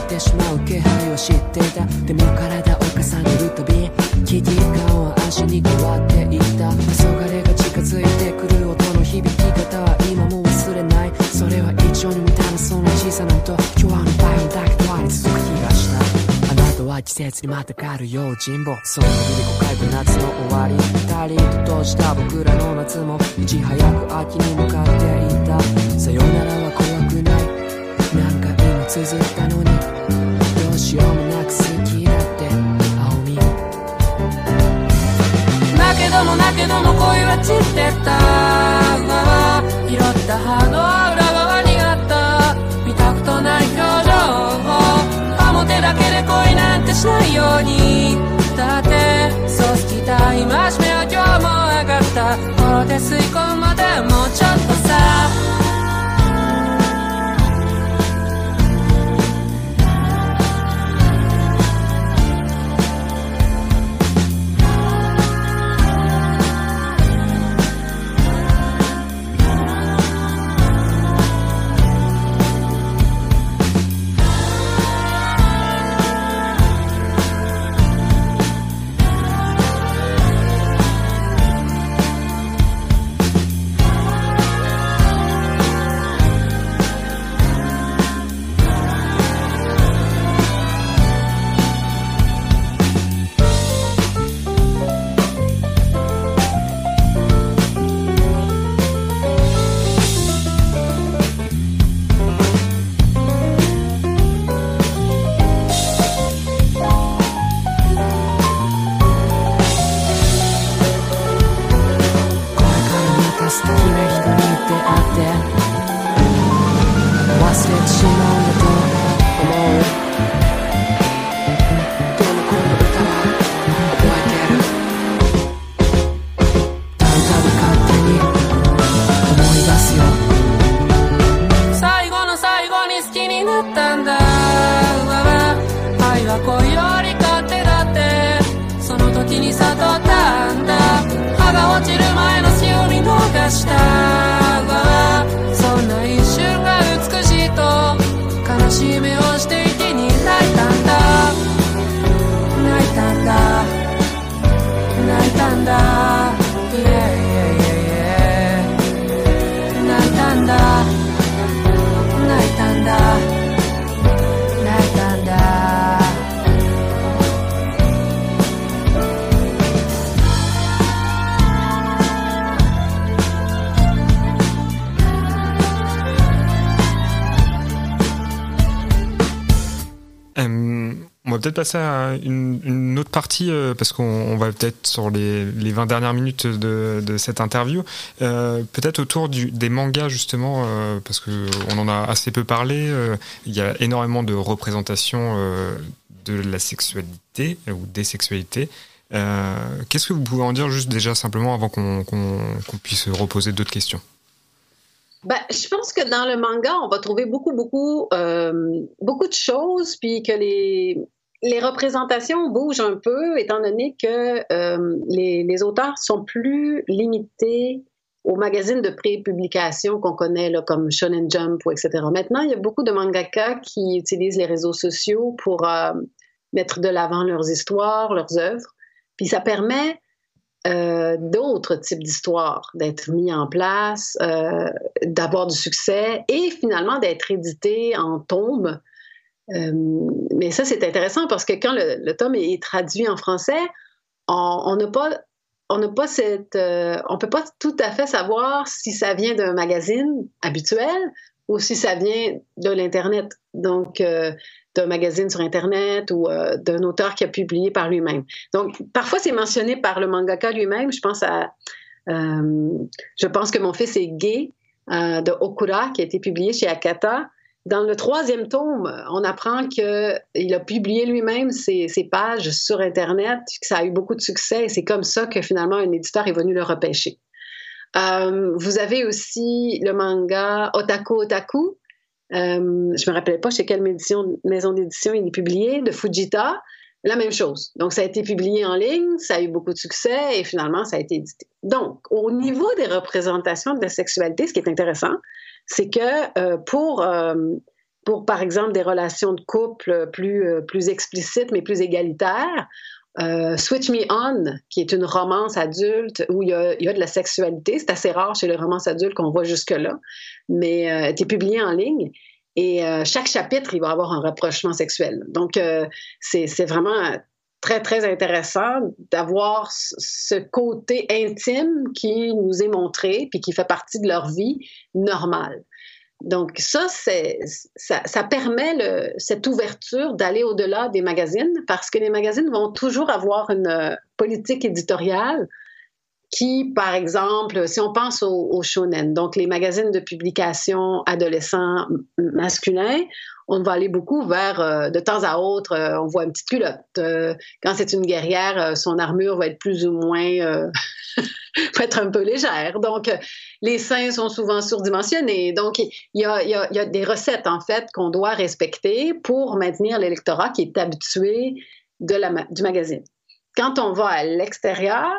This う気配を知っていた。でも体を重ねるたび危機感は足に変わっていった黄昏が近づいてくる音の響き方は今も忘れないそれは一応に満た。なその小さな音今日はのバイオだけとあり続く気がした。あなたは季節にまた。がる用心棒その日々5回と夏の終わり二人と閉じた。僕らの夏もいち早く秋に向かっていった。さよならは怖くない何回も続いた。のにどもだけども恋は散ってった拾った葉の裏側にあった見たことない表情を表だけで恋なんてしないようにだってそう好きたい真面目は今日も上がったこの手吸い込む une, autre partie euh, parce qu'on on va peut-être sur les, les 20 dernières minutes de, cette interview, euh, peut-être autour du, des mangas justement euh, parce que on en a assez peu parlé. Il y a énormément de représentations de la sexualité ou des sexualités. Qu'est-ce que vous pouvez en dire juste déjà simplement avant qu'on qu'on qu'on puisse reposer d'autres questions? Ben, je pense que dans le manga, on va trouver beaucoup, beaucoup, beaucoup de choses, puis que les, les représentations bougent un peu, étant donné que euh, les, auteurs sont plus limités aux magazines de pré-publication qu'on connaît, comme Shonen Jump, ou etc. Maintenant, il y a beaucoup de mangaka qui utilisent les réseaux sociaux pour euh, mettre de l'avant leurs histoires, leurs œuvres. Puis ça permet euh, d'autres types d'histoires d'être mis en place, d'avoir du succès et finalement d'être édité en tome. Euh, mais ça, c'est intéressant parce que quand le, tome est traduit en français, on n'a pas, on n'a pas cette, euh, on peut pas tout à fait savoir si ça vient d'un magazine habituel ou si ça vient de l'internet. Donc euh, d'un magazine sur Internet ou d'un auteur qui a publié par lui-même. Donc, parfois, c'est mentionné par le mangaka lui-même. Je pense à... Je pense que mon fils est gay de Okura, qui a été publié chez Akata. Dans le troisième tome, on apprend qu'il a publié lui-même ses, pages sur Internet, que ça a eu beaucoup de succès et c'est comme ça que finalement un éditeur est venu le repêcher. Euh, vous avez aussi le manga Otaku Otaku, euh, je me rappelais pas chez quelle maison d'édition il est publié, de Fujita. La même chose. Donc, ça a été publié en ligne, ça a eu beaucoup de succès et finalement, ça a été édité. Donc, au niveau des représentations de la sexualité, ce qui est intéressant, c'est que euh, pour euh, pour, par exemple, des relations de couple plus, euh, plus explicites, mais plus égalitaires. Switch Me On, qui est une romance adulte où il y a, il y a de la sexualité. C'est assez rare chez les romances adultes qu'on voit jusque-là, mais euh, est publié en ligne. Et chaque chapitre, il va avoir un rapprochement sexuel. Donc, c'est vraiment très, très intéressant d'avoir ce côté intime qui nous est montré, puis qui fait partie de leur vie normale. Donc ça, ça, permet cette ouverture d'aller au-delà des magazines parce que les magazines vont toujours avoir une euh, politique éditoriale qui, par exemple, si on pense au, au shonen, donc les magazines de publication adolescents masculins, on va aller beaucoup vers, euh, de temps à autre, euh, on voit une petite culotte. Euh, quand c'est une guerrière, son armure va être plus ou moins, (laughs) va être un peu légère. Donc, les seins sont souvent surdimensionnés. Donc, il y a, y a- des recettes, en fait, qu'on doit respecter pour maintenir l'électorat qui est habitué de la, du magazine. Quand on va à l'extérieur,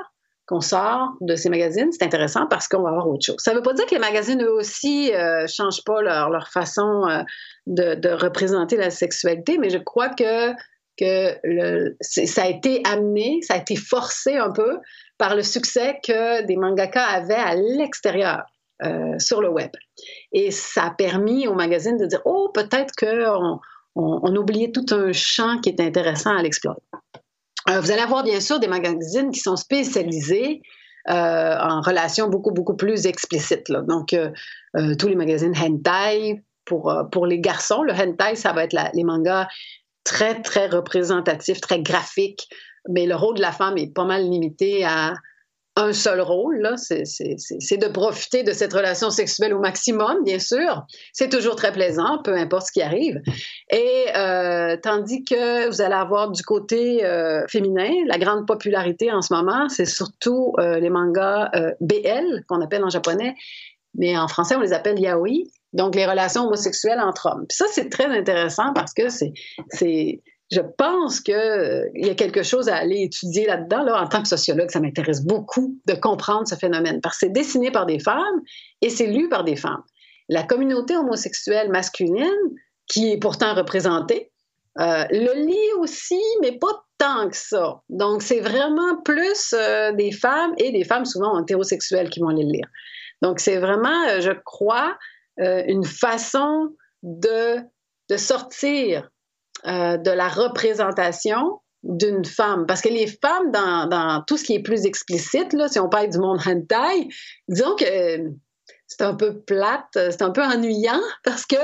qu'on sort de ces magazines, c'est intéressant parce qu'on va avoir autre chose. Ça ne veut pas dire que les magazines, eux aussi, ne changent pas leur, leur façon euh, de, représenter la sexualité, mais je crois que, que ça a été amené, ça a été forcé un peu par le succès que des mangaka avaient à l'extérieur. euh, sur le web. Et ça a permis aux magazines de dire, oh, peut-être qu'on on, on oubliait tout un champ qui est intéressant à l'explorer. Euh, vous allez avoir bien sûr des magazines qui sont spécialisés euh, en relations beaucoup, beaucoup plus explicites. là. Donc, euh, euh, tous les magazines hentai pour, euh, pour les garçons. Le hentai, ça va être les mangas très, très représentatifs, très graphiques, mais le rôle de la femme est pas mal limité à un seul rôle. C'est- de profiter de cette relation sexuelle au maximum, bien sûr. C'est toujours très plaisant, peu importe ce qui arrive. Et euh, tandis que vous allez avoir du côté euh, féminin, la grande popularité en ce moment, c'est surtout euh, les mangas euh, BL, qu'on appelle en japonais, mais en français, on les appelle yaoi. Donc, les relations homosexuelles entre hommes. Ça, c'est très intéressant parce que c'est, je pense qu'il y a quelque chose à aller étudier là-dedans. Là, en tant que sociologue, ça m'intéresse beaucoup de comprendre ce phénomène parce que c'est dessiné par des femmes et c'est lu par des femmes. La communauté homosexuelle masculine, qui est pourtant représentée, euh, le lit aussi, mais pas tant que ça. Donc, c'est vraiment plus euh, des femmes et des femmes souvent hétérosexuelles qui vont aller le lire. Donc, c'est vraiment, euh, je crois, euh, une façon de sortir euh, de la représentation d'une femme. Parce que les femmes, dans, tout ce qui est plus explicite, là, si on parle du monde hentai, disons que c'est un peu plate, c'est un peu ennuyant (laughs) parce que,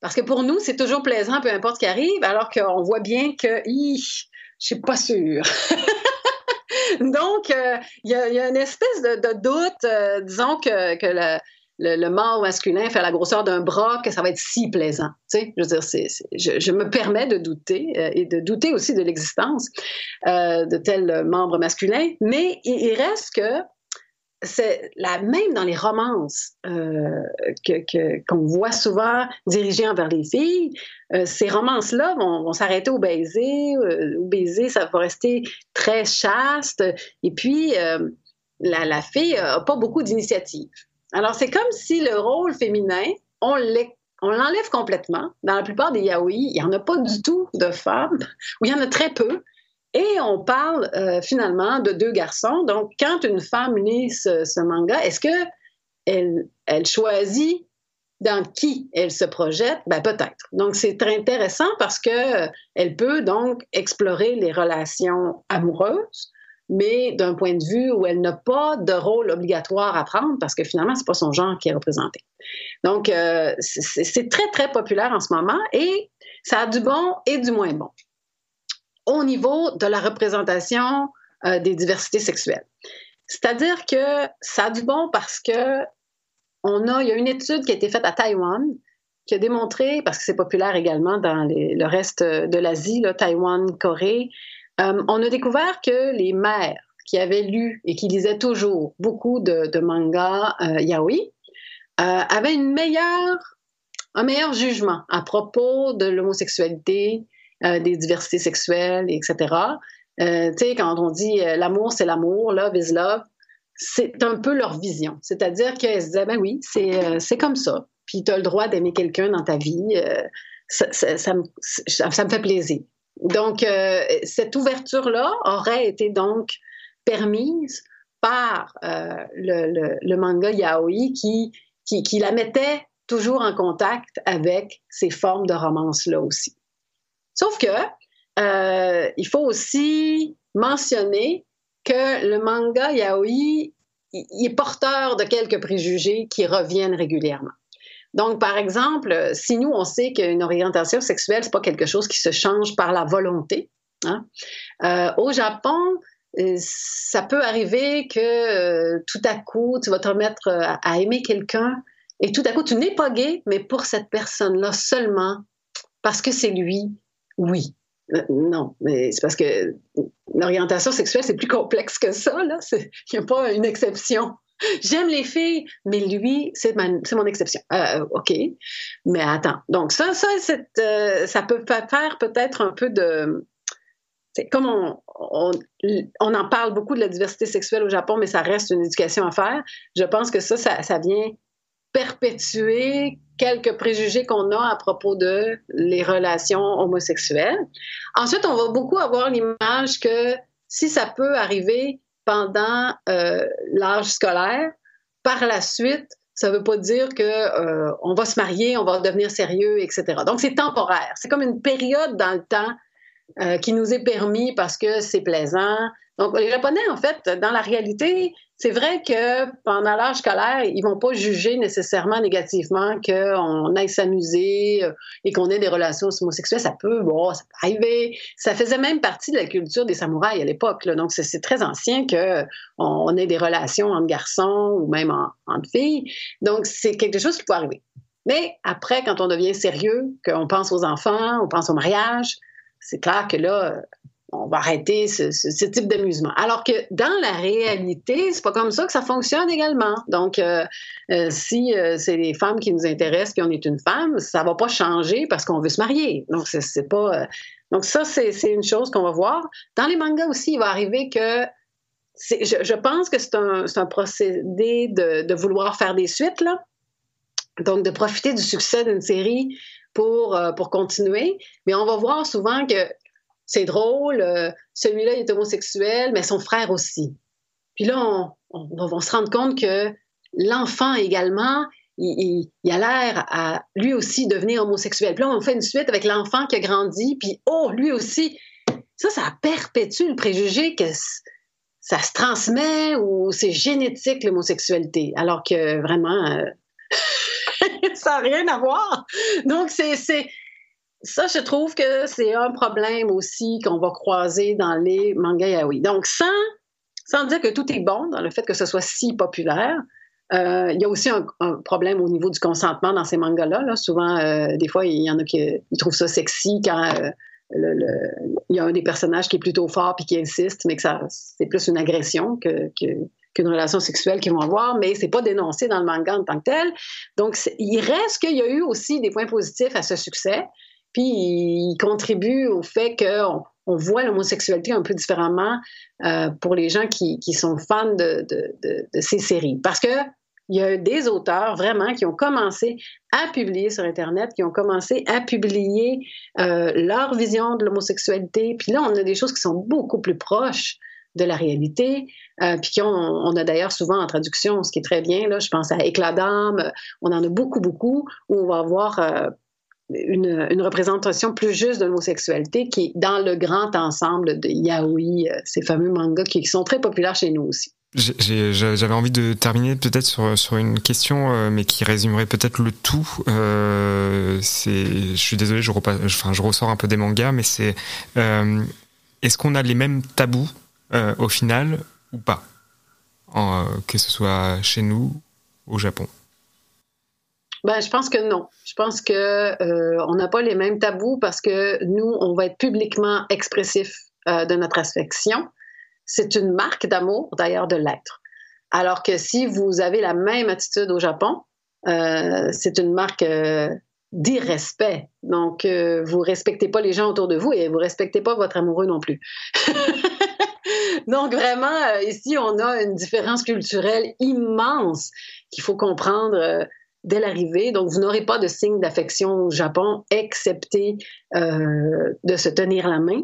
parce que pour nous, c'est toujours plaisant, peu importe ce qui arrive, alors qu'on voit bien que, je suis pas sûre. (laughs) Donc, il euh, y, y, a une espèce de, doute, euh, disons que, que le, le, masculin fait la grosseur d'un bras, que ça va être si plaisant. Tu sais, je veux dire, je, me permets de douter euh, et de douter aussi de l'existence euh, de tel membre masculin, mais il, reste que c'est la même dans les romances euh, que, qu'on voit souvent dirigées envers les filles, ces romances-là vont, s'arrêter au baiser. Au baiser, ça va rester très chaste. Et puis, la, la, fille n'a pas beaucoup d'initiative. Alors, c'est comme si le rôle féminin, on, l'enlève complètement. Dans la plupart des yaoi, il n'y en a pas du tout de femmes, (laughs) ou il y en a très peu. Et on parle euh, finalement de deux garçons. Donc, quand une femme lit ce, manga, est-ce que elle, elle, choisit dans qui elle se projette? Ben, peut-être. Donc, c'est très intéressant parce que elle peut donc explorer les relations amoureuses, mais d'un point de vue où elle n'a pas de rôle obligatoire à prendre parce que finalement, c'est pas son genre qui est représenté. Donc, euh, c'est très, très populaire en ce moment et ça a du bon et du moins bon au niveau de la représentation euh, des diversités sexuelles. C'est-à-dire que ça a du bon parce que on a, il y a une étude qui a été faite à Taïwan qui a démontré, parce que c'est populaire également dans le reste de l'Asie, Taïwan, Corée, euh, on a découvert que les mères qui avaient lu et qui lisaient toujours beaucoup de, mangas euh, yaoi euh, avaient un meilleur jugement à propos de l'homosexualité, des diversités sexuelles, etc. Tu sais, quand on dit l'amour, c'est l'amour, love is love, c'est un peu leur vision. C'est-à-dire qu'elles se disaient, ben oui, c'est comme ça. puis tu as le droit d'aimer quelqu'un dans ta vie. Ça, me, ça, me fait plaisir. Donc, euh, cette ouverture-là aurait été donc permise par euh, le, le, le, manga yaoi qui, qui, qui, la mettait toujours en contact avec ces formes de romance-là aussi. Sauf que euh, il faut aussi mentionner que le manga yaoi il est porteur de quelques préjugés qui reviennent régulièrement. Donc, par exemple, si nous, on sait qu'une orientation sexuelle, c'est pas quelque chose qui se change par la volonté, hein, euh, au Japon, euh, ça peut arriver que euh, tout à coup, tu vas te remettre à, aimer quelqu'un et tout à coup, tu n'es pas gay, mais pour cette personne-là seulement, parce que c'est lui, oui. Non, mais c'est parce que l'orientation sexuelle, c'est plus complexe que ça. Il n'y a pas une exception. J'aime les filles, mais lui, c'est mon exception. Euh, OK. Mais attends. Donc, ça, ça, euh, ça peut faire peut-être un peu de. Comme on, on, on, en parle beaucoup de la diversité sexuelle au Japon, mais ça reste une éducation à faire. Je pense que ça, ça, ça vient perpétuer quelques préjugés qu'on a à propos de les relations homosexuelles. Ensuite, on va beaucoup avoir l'image que si ça peut arriver pendant euh, l'âge scolaire, par la suite, ça ne veut pas dire que euh, on va se marier, on va devenir sérieux, etc. Donc c'est temporaire. C'est comme une période dans le temps euh, qui nous est permis parce que c'est plaisant. Donc les Japonais, en fait, dans la réalité, c'est vrai que pendant l'âge scolaire, ils vont pas juger nécessairement négativement qu'on aille s'amuser euh, et qu'on ait des relations homosexuelles. Ça peut, bon, ça peut arriver. Ça faisait même partie de la culture des samouraïs à l'époque. Donc, c'est très ancien qu'on on ait des relations entre garçons ou même entre filles. Donc, c'est quelque chose qui peut arriver. Mais après, quand on devient sérieux, qu'on pense aux enfants, on pense au mariage, c'est clair que là, on va arrêter ce, type d'amusement. Alors que dans la réalité, c'est pas comme ça que ça fonctionne également. Donc, euh, euh, si euh, c'est les femmes qui nous intéressent puis on est une femme, ça va pas changer parce qu'on veut se marier. Donc, c'est pas. donc ça, c'est une chose qu'on va voir. Dans les mangas aussi, il va arriver que je, pense que c'est un, procédé de, vouloir faire des suites là. Donc, de profiter du succès d'une série pour continuer. Mais on va voir souvent que c'est drôle, euh, celui-là est homosexuel, mais son frère aussi. Puis là, on, on, on se rendre compte que l'enfant également, il, a l'air à lui aussi devenir homosexuel. Puis là, on fait une suite avec l'enfant qui a grandi, puis oh, lui aussi. Ça, ça perpétue le préjugé que ça se transmet ou c'est génétique l'homosexualité, alors que vraiment, euh, (laughs) ça n'a rien à voir. Donc, c'est ça, je trouve que c'est un problème aussi qu'on va croiser dans les mangas yaoi. Donc, sans, sans dire que tout est bon dans le fait que ce soit si populaire, euh, il y a aussi un, problème au niveau du consentement dans ces mangas-là. Là. Souvent, euh, des fois, il y en a qui trouvent ça sexy quand euh, il y a un des personnages qui est plutôt fort puis qui insiste, mais que ça, c'est plus une agression qu'une relation sexuelle qu'ils vont avoir, mais c'est pas dénoncé dans le manga en tant que tel. Donc, il reste qu'il y a eu aussi des points positifs à ce succès. Puis il contribue au fait qu'on on voit l'homosexualité un peu différemment euh, pour les gens qui, sont fans de, ces séries. Parce que il y a des auteurs vraiment qui ont commencé à publier sur Internet, qui ont commencé à publier euh, leur vision de l'homosexualité. Puis là, on a des choses qui sont beaucoup plus proches de la réalité, euh, puis qu'on on a d'ailleurs souvent en traduction, ce qui est très bien. Là, je pense à Éclat d'âme, on en a beaucoup, beaucoup, où on va avoir euh, une, représentation plus juste de l'homosexualité qui est dans le grand ensemble de yaoi, euh, ces fameux mangas qui sont très populaires chez nous aussi. J'avais envie de terminer peut-être sur, sur une question, euh, mais qui résumerait peut-être le tout. Euh, je suis désolé, je, enfin, je ressors un peu des mangas, mais c'est est-ce qu'on a les mêmes tabous au final ou pas, que ce soit chez nous, au Japon ben, je pense que non. Je pense que euh, on n'a pas les mêmes tabous parce que nous, on va être publiquement expressif euh, de notre affection. C'est une marque d'amour, d'ailleurs, de l'être. Alors que si vous avez la même attitude au Japon, euh, c'est une marque d'irrespect. Donc, vous respectez pas les gens autour de vous et vous respectez pas votre amoureux non plus. (laughs) Donc, vraiment, ici, on a une différence culturelle immense qu'il faut comprendre dès l'arrivée. Donc, vous n'aurez pas de signe d'affection au Japon, excepté euh, de se tenir la main.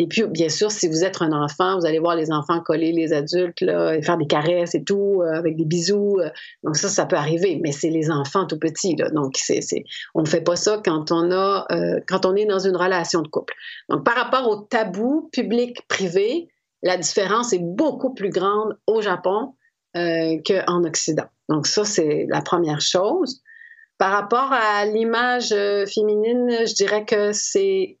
Et puis, bien sûr, si vous êtes un enfant, vous allez voir les enfants coller les adultes, là, et faire des caresses et tout, euh, avec des bisous. Euh. donc ça, ça peut arriver, mais c'est les enfants tout petits. Là, donc, c'est, on ne fait pas ça quand on, a, quand on est dans une relation de couple. Donc, par rapport au tabou public-privé, la différence est beaucoup plus grande au Japon qu'en Occident. Donc, ça, c'est la première chose. Par rapport à l'image féminine, je dirais que c'est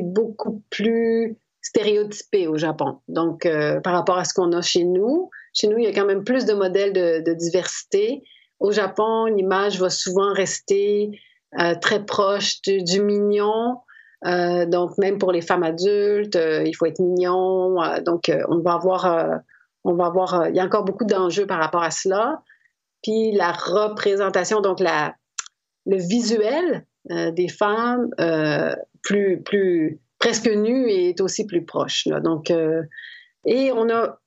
beaucoup plus stéréotypé au Japon. Donc, euh, par rapport à ce qu'on a chez nous, chez nous, il y a quand même plus de modèles de, diversité. Au Japon, l'image va souvent rester euh, très proche du, mignon. Euh, donc, même pour les femmes adultes, il faut être mignon. donc, on va avoir, on va avoir, il y a encore beaucoup d'enjeux par rapport à cela. La représentation, donc la, le visuel des femmes plus, plus presque nu et est aussi plus proche. Donc, euh, et on a,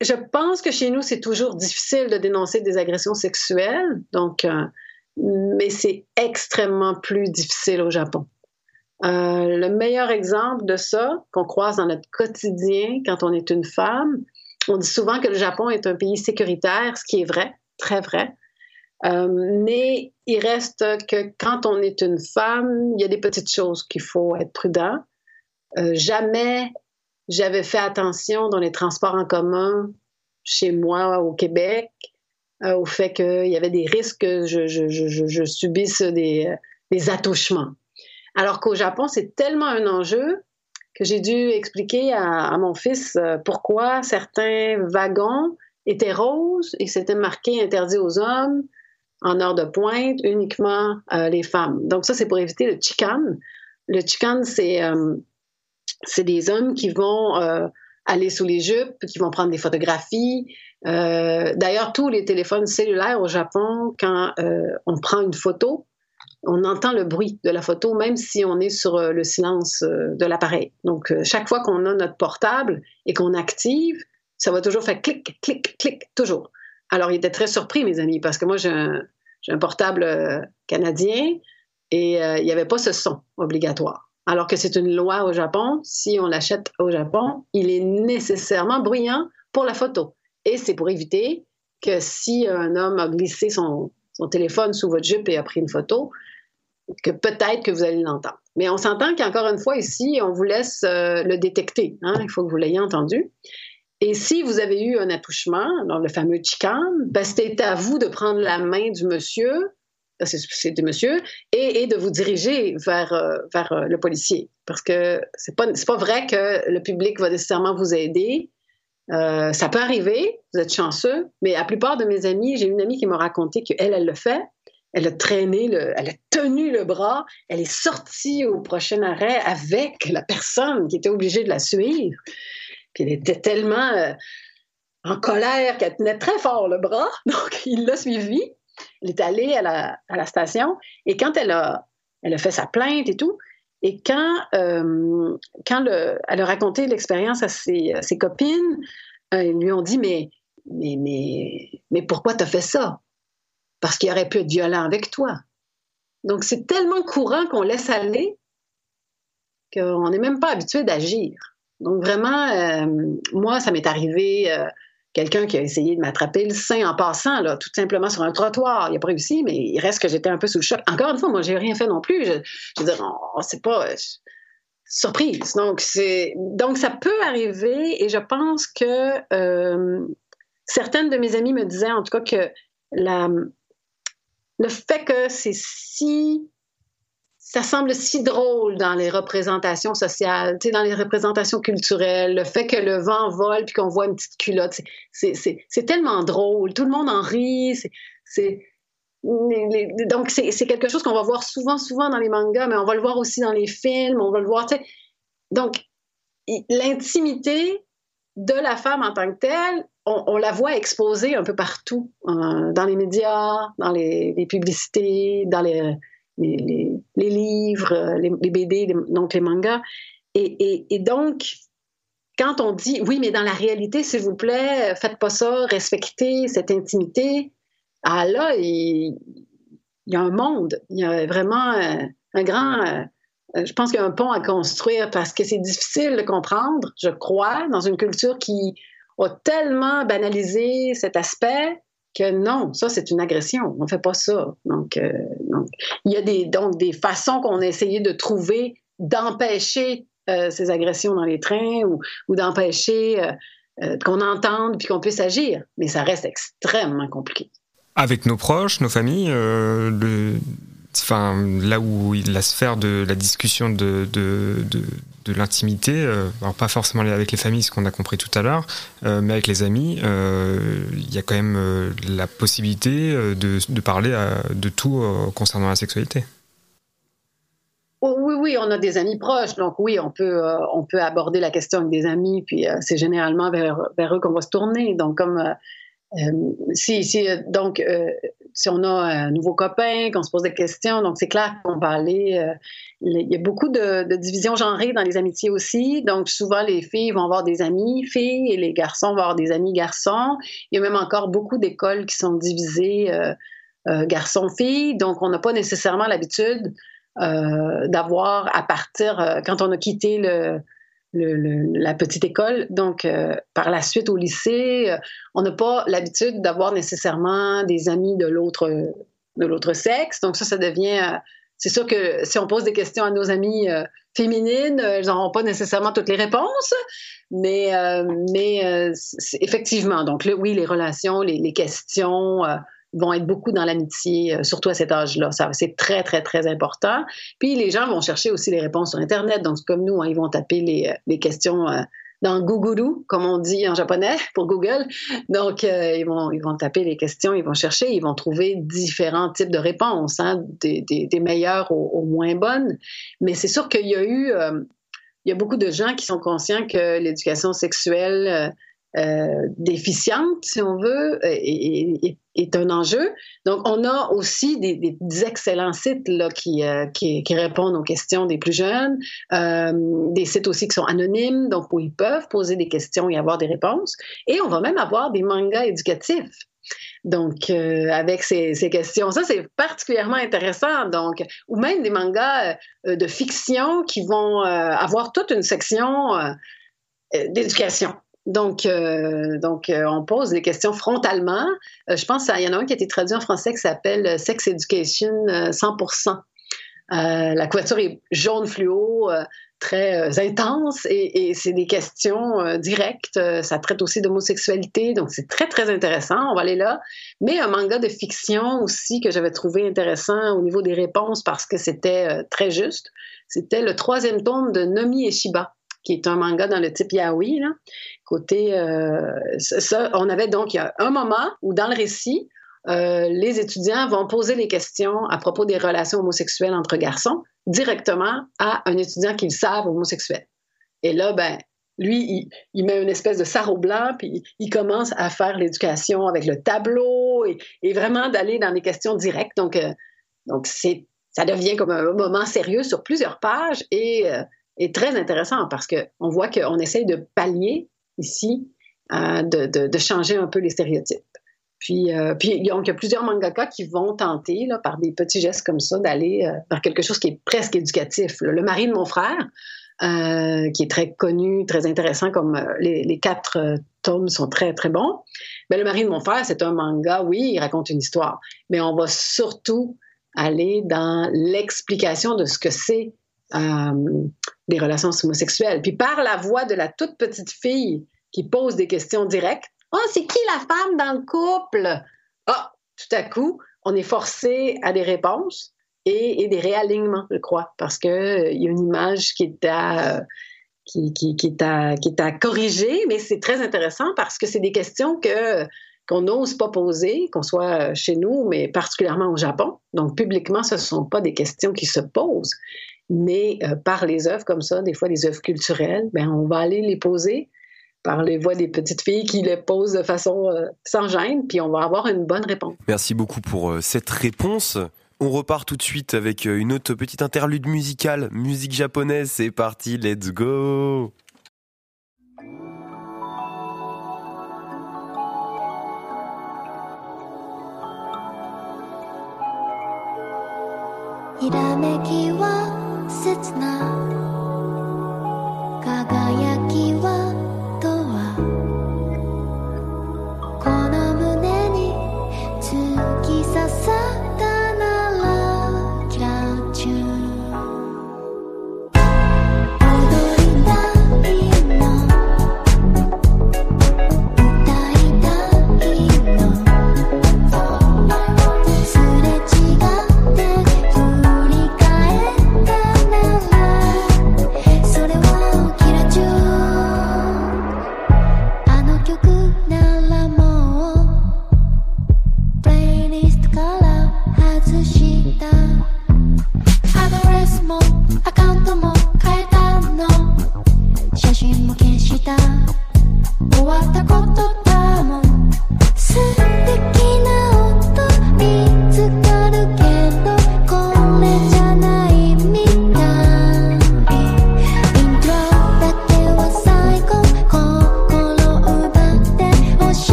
je pense que chez nous, c'est toujours difficile de dénoncer des agressions sexuelles. Donc, euh, mais c'est extrêmement plus difficile au Japon. Euh, le meilleur exemple de ça qu'on croise dans notre quotidien quand on est une femme, on dit souvent que le Japon est un pays sécuritaire, ce qui est vrai, très vrai. Euh, mais il reste que quand on est une femme, il y a des petites choses qu'il faut être prudent. Euh, jamais j'avais fait attention dans les transports en commun chez moi au Québec euh, au fait qu'il y avait des risques que je, subisse des, des, attouchements. Alors qu'au Japon, c'est tellement un enjeu que j'ai dû expliquer à, mon fils pourquoi certains wagons étaient roses et c'était marqué interdit aux hommes en heure de pointe, uniquement euh, les femmes. Donc ça, c'est pour éviter le chicane. Le chicane, c'est euh, des hommes qui vont euh, aller sous les jupes, qui vont prendre des photographies. D'ailleurs, tous les téléphones cellulaires au Japon, quand on prend une photo, on entend le bruit de la photo, même si on est sur le silence de l'appareil. Donc, chaque fois qu'on a notre portable et qu'on active, ça va toujours faire clic, clic, clic, toujours. Alors, il était très surpris, mes amis, parce que moi, j'ai un, portable euh, canadien et euh, il n'y avait pas ce son obligatoire. Alors que c'est une loi au Japon, si on l'achète au Japon, il est nécessairement bruyant pour la photo. Et c'est pour éviter que si un homme a glissé son, téléphone sous votre jupe et a pris une photo, que peut-être que vous allez l'entendre. Mais on s'entend qu'encore une fois, ici, on vous laisse euh, le détecter. Hein. Il faut que vous l'ayez entendu. Et si vous avez eu un attouchement, dans le fameux chicane, ben c'était à vous de prendre la main du monsieur, c'est du monsieur, et, de vous diriger vers, euh, vers euh, le policier. Parce que c'est pas, pas vrai que le public va nécessairement vous aider. Euh, ça peut arriver, vous êtes chanceux, mais la plupart de mes amis, j'ai une amie qui m'a raconté qu'elle, elle le fait. Elle a traîné, le, elle a tenu le bras, elle est sortie au prochain arrêt avec la personne qui était obligée de la suivre. Puis elle était tellement euh, en colère qu'elle tenait très fort le bras. (laughs) Donc, il l'a suivi. Elle est allée à la, station. Et quand elle a, elle a fait sa plainte et tout, et quand, euh, quand le, elle a raconté l'expérience à ses, ses copines, euh, ils lui ont dit Mais, mais, mais, mais pourquoi t'as fait ça? Parce qu'il aurait pu être violent avec toi. Donc, c'est tellement courant qu'on laisse aller qu'on n'est même pas habitué d'agir. Donc vraiment, euh, moi, ça m'est arrivé euh, quelqu'un qui a essayé de m'attraper le sein en passant, là, tout simplement sur un trottoir. Il n'a pas réussi, mais il reste que j'étais un peu sous le choc. Encore une fois, moi, j'ai rien fait non plus. Je, je veux dire, c'est pas euh, surprise. Donc, c'est donc ça peut arriver, et je pense que certaines de mes amies me disaient, en tout cas, que le fait que c'est si ça semble si drôle dans les représentations sociales, dans les représentations culturelles, le fait que le vent vole puis qu'on voit une petite culotte, c'est tellement drôle, tout le monde en rit, c'est donc c'est quelque chose qu'on va voir souvent, souvent dans les mangas, mais on va le voir aussi dans les films, on va le voir, donc l'intimité de la femme en tant que telle, on, la voit exposée un peu partout, euh, dans les médias, dans les, les publicités, dans les les, livres, les, BD, donc les mangas. Et, donc, quand on dit oui, mais dans la réalité, s'il vous plaît, faites pas ça, respectez cette intimité, ah là, il, y a un monde, il y a vraiment un, un grand... je pense qu'il y a un pont à construire parce que c'est difficile de comprendre, je crois, dans une culture qui a tellement banalisé cet aspect que non, ça c'est une agression. On ne fait pas ça. Donc, euh, donc, il y a des, donc des façons qu'on a essayé de trouver d'empêcher euh, ces agressions dans les trains ou, ou d'empêcher euh, qu'on entende puis qu'on puisse agir. Mais ça reste extrêmement compliqué. Avec nos proches, nos familles, le, enfin, là où la sphère de la discussion de, de, de, l'intimité, euh, alors pas forcément avec les familles, ce qu'on a compris tout à l'heure, euh, mais avec les amis, euh, il y a quand même la possibilité de, parler de tout concernant la sexualité. Oh, oui, oui, on a des amis proches, donc oui, on peut, on peut aborder la question avec des amis, puis c'est généralement vers, vers eux qu'on va se tourner. Donc, comme si, si, donc, si on a un nouveau copain, qu'on se pose des questions, donc c'est clair qu'on va aller. Euh, il y a beaucoup de, de divisions genrées dans les amitiés aussi. Donc, souvent, les filles vont avoir des amis filles et les garçons vont avoir des amis garçons. Il y a même encore beaucoup d'écoles qui sont divisées euh, euh, garçons-filles. Donc, on n'a pas nécessairement l'habitude euh, d'avoir à partir, euh, quand on a quitté le, le, le, la petite école. Donc, euh, par la suite au lycée, euh, on n'a pas l'habitude d'avoir nécessairement des amis de l'autre de l'autre sexe. Donc ça, ça devient. Euh, c'est sûr que si on pose des questions à nos amies féminines, elles n'auront pas nécessairement toutes les réponses, mais mais effectivement. Donc là, oui, les relations, les questions vont être beaucoup dans l'amitié, euh, surtout à cet âge-là. Ça, c'est très, très, très important. Puis les gens vont chercher aussi les réponses sur Internet. Donc, comme nous, hein, ils vont taper les, euh, les questions euh, dans Google, comme on dit en japonais (laughs) pour Google. Donc, ils, vont, ils vont taper les questions, ils vont chercher, ils vont trouver différents types de réponses, hein, des, des, meilleures aux, moins bonnes. Mais c'est sûr qu'il y a eu, il y a beaucoup de gens qui sont conscients que l'éducation sexuelle déficiente, si on veut, est, est, un enjeu. Donc, on a aussi des, excellents sites là, qui, euh, qui, qui, répondent aux questions des plus jeunes, euh, des sites aussi qui sont anonymes, donc où ils peuvent poser des questions et avoir des réponses. Et on va même avoir des mangas éducatifs. Donc, euh, avec ces, ces, questions, ça c'est particulièrement intéressant. Donc, ou même des mangas de fiction qui vont avoir toute une section d'éducation. Donc, euh, donc euh, on pose des questions frontalement. Euh, je pense qu'il y en a un qui a été traduit en français qui s'appelle Sex Education 100%. la couverture est jaune fluo, très intense, et, c'est des questions directes. ça traite aussi d'homosexualité, donc c'est très, très intéressant. On va aller là. Mais un manga de fiction aussi que j'avais trouvé intéressant au niveau des réponses parce que c'était très juste, c'était le troisième tome de Nomi et Shiba qui est un manga dans le type yaoi. Côté, euh, ça, on avait donc un moment où dans le récit, euh, les étudiants vont poser les questions à propos des relations homosexuelles entre garçons directement à un étudiant qu'ils savent homosexuel. Et là, ben, lui, il, met une espèce de sarrau blanc, puis il commence à faire l'éducation avec le tableau et, et vraiment d'aller dans des questions directes. Donc, euh, ça devient comme un moment sérieux sur plusieurs pages et euh, est très intéressant parce qu'on voit qu'on essaye de pallier ici, euh, de, de, changer un peu les stéréotypes. Puis, euh, puis il y a plusieurs mangaka qui vont tenter, là, par des petits gestes comme ça, d'aller euh, vers quelque chose qui est presque éducatif. Le mari de mon frère, qui est très connu, très intéressant, comme les, quatre tomes sont très, très bons. Mais le mari de mon frère, c'est un manga, oui, il raconte une histoire, mais on va surtout aller dans l'explication de ce que c'est des relations homosexuelles. Puis par la voix de la toute petite fille qui pose des questions directes, oh, c'est qui la femme dans le couple? Ah, tout à coup, on est forcé à des réponses et, des réalignements, je crois, parce qu'il euh, y a une image qui est à, euh, qui, est à, qui est à corriger, mais c'est très intéressant parce que c'est des questions que qu'on n'ose pas poser, qu'on soit chez nous, mais particulièrement au Japon. Donc, publiquement, ce ne sont pas des questions qui se posent mais euh, par les œuvres comme ça, des fois des œuvres culturelles, ben, on va aller les poser par les voix des petites filles qui les posent de façon euh, sans gêne, puis on va avoir une bonne réponse. Merci beaucoup pour euh, cette réponse. On repart tout de suite avec une autre petite interlude musicale, musique japonaise, c'est parti, let's go「ひらめきは」輝きはとはこの胸に突き刺さったならキャッチュー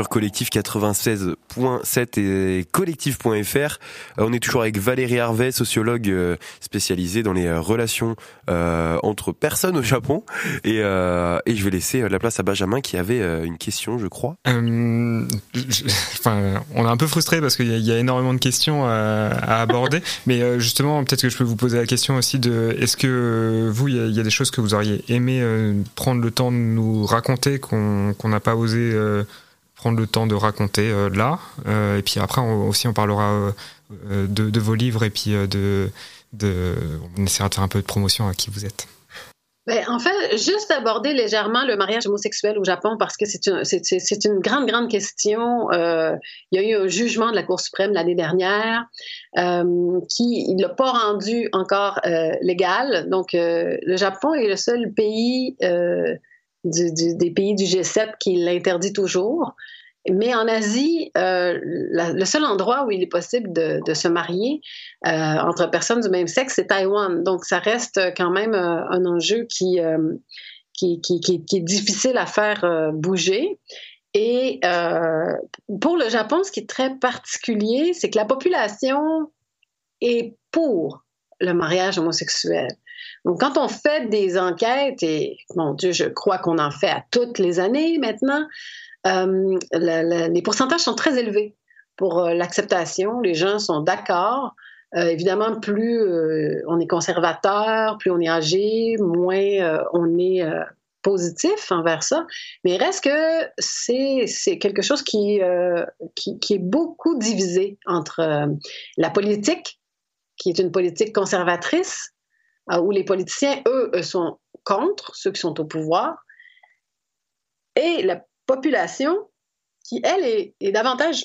sur collectif 96.7 et collectif.fr. Euh, on est toujours avec Valérie Harvey, sociologue euh, spécialisée dans les euh, relations entre personnes au Japon. Et, je vais laisser la place à Benjamin qui avait une question, je crois. Enfin, on est un peu frustré parce qu'il y, a énormément de questions à, aborder. (laughs) mais justement, peut-être que je peux vous poser la question aussi de est-ce que vous, il y, a des choses que vous auriez aimé prendre le temps de nous raconter qu'on n'a pas osé prendre le temps de raconter euh, là. Euh, et puis après aussi on parlera euh, de, vos livres et puis de, on essaiera de faire un peu de promotion à qui vous êtes. Ben, en fait, juste aborder légèrement le mariage homosexuel au Japon parce que c'est une, grande, grande question. Il y a eu un jugement de la Cour suprême l'année dernière qui ne l'a pas rendu encore légal. Donc, le Japon est le seul pays des pays du G7 qui l'interdit toujours. Mais en Asie, euh, le seul endroit où il est possible de, se marier euh, entre personnes du même sexe, c'est Taïwan. Donc, ça reste quand même euh, un enjeu qui, qui, est difficile à faire bouger. Et pour le Japon, ce qui est très particulier, c'est que la population est pour le mariage homosexuel. Donc, quand on fait des enquêtes, et mon Dieu, je crois qu'on en fait à toutes les années maintenant, euh, les pourcentages sont très élevés pour euh, l'acceptation. Les gens sont d'accord. Euh, évidemment, plus on est conservateur, plus on est âgé, moins on est positif envers ça. Mais reste que c'est quelque chose qui, qui, est beaucoup divisé entre la politique, qui est une politique conservatrice, où les politiciens, eux, eux, sont contre ceux qui sont au pouvoir, et la population qui, elle, est, davantage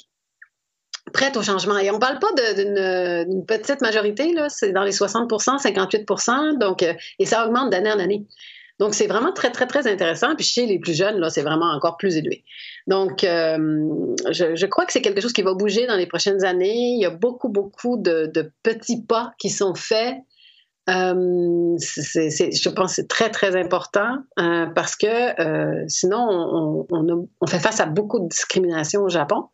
prête au changement. Et on ne parle pas d'une petite majorité, c'est dans les 60% 58 donc, euh, et ça augmente d'année en année. Donc, c'est vraiment très, très, très intéressant. Puis chez les plus jeunes, là, c'est vraiment encore plus élevé. Donc, euh, je, crois que c'est quelque chose qui va bouger dans les prochaines années. Il y a beaucoup, beaucoup de petits pas qui sont faits. Euh, je pense que c'est très, très important euh, parce que euh, sinon, on, fait face à beaucoup de discrimination au Japon.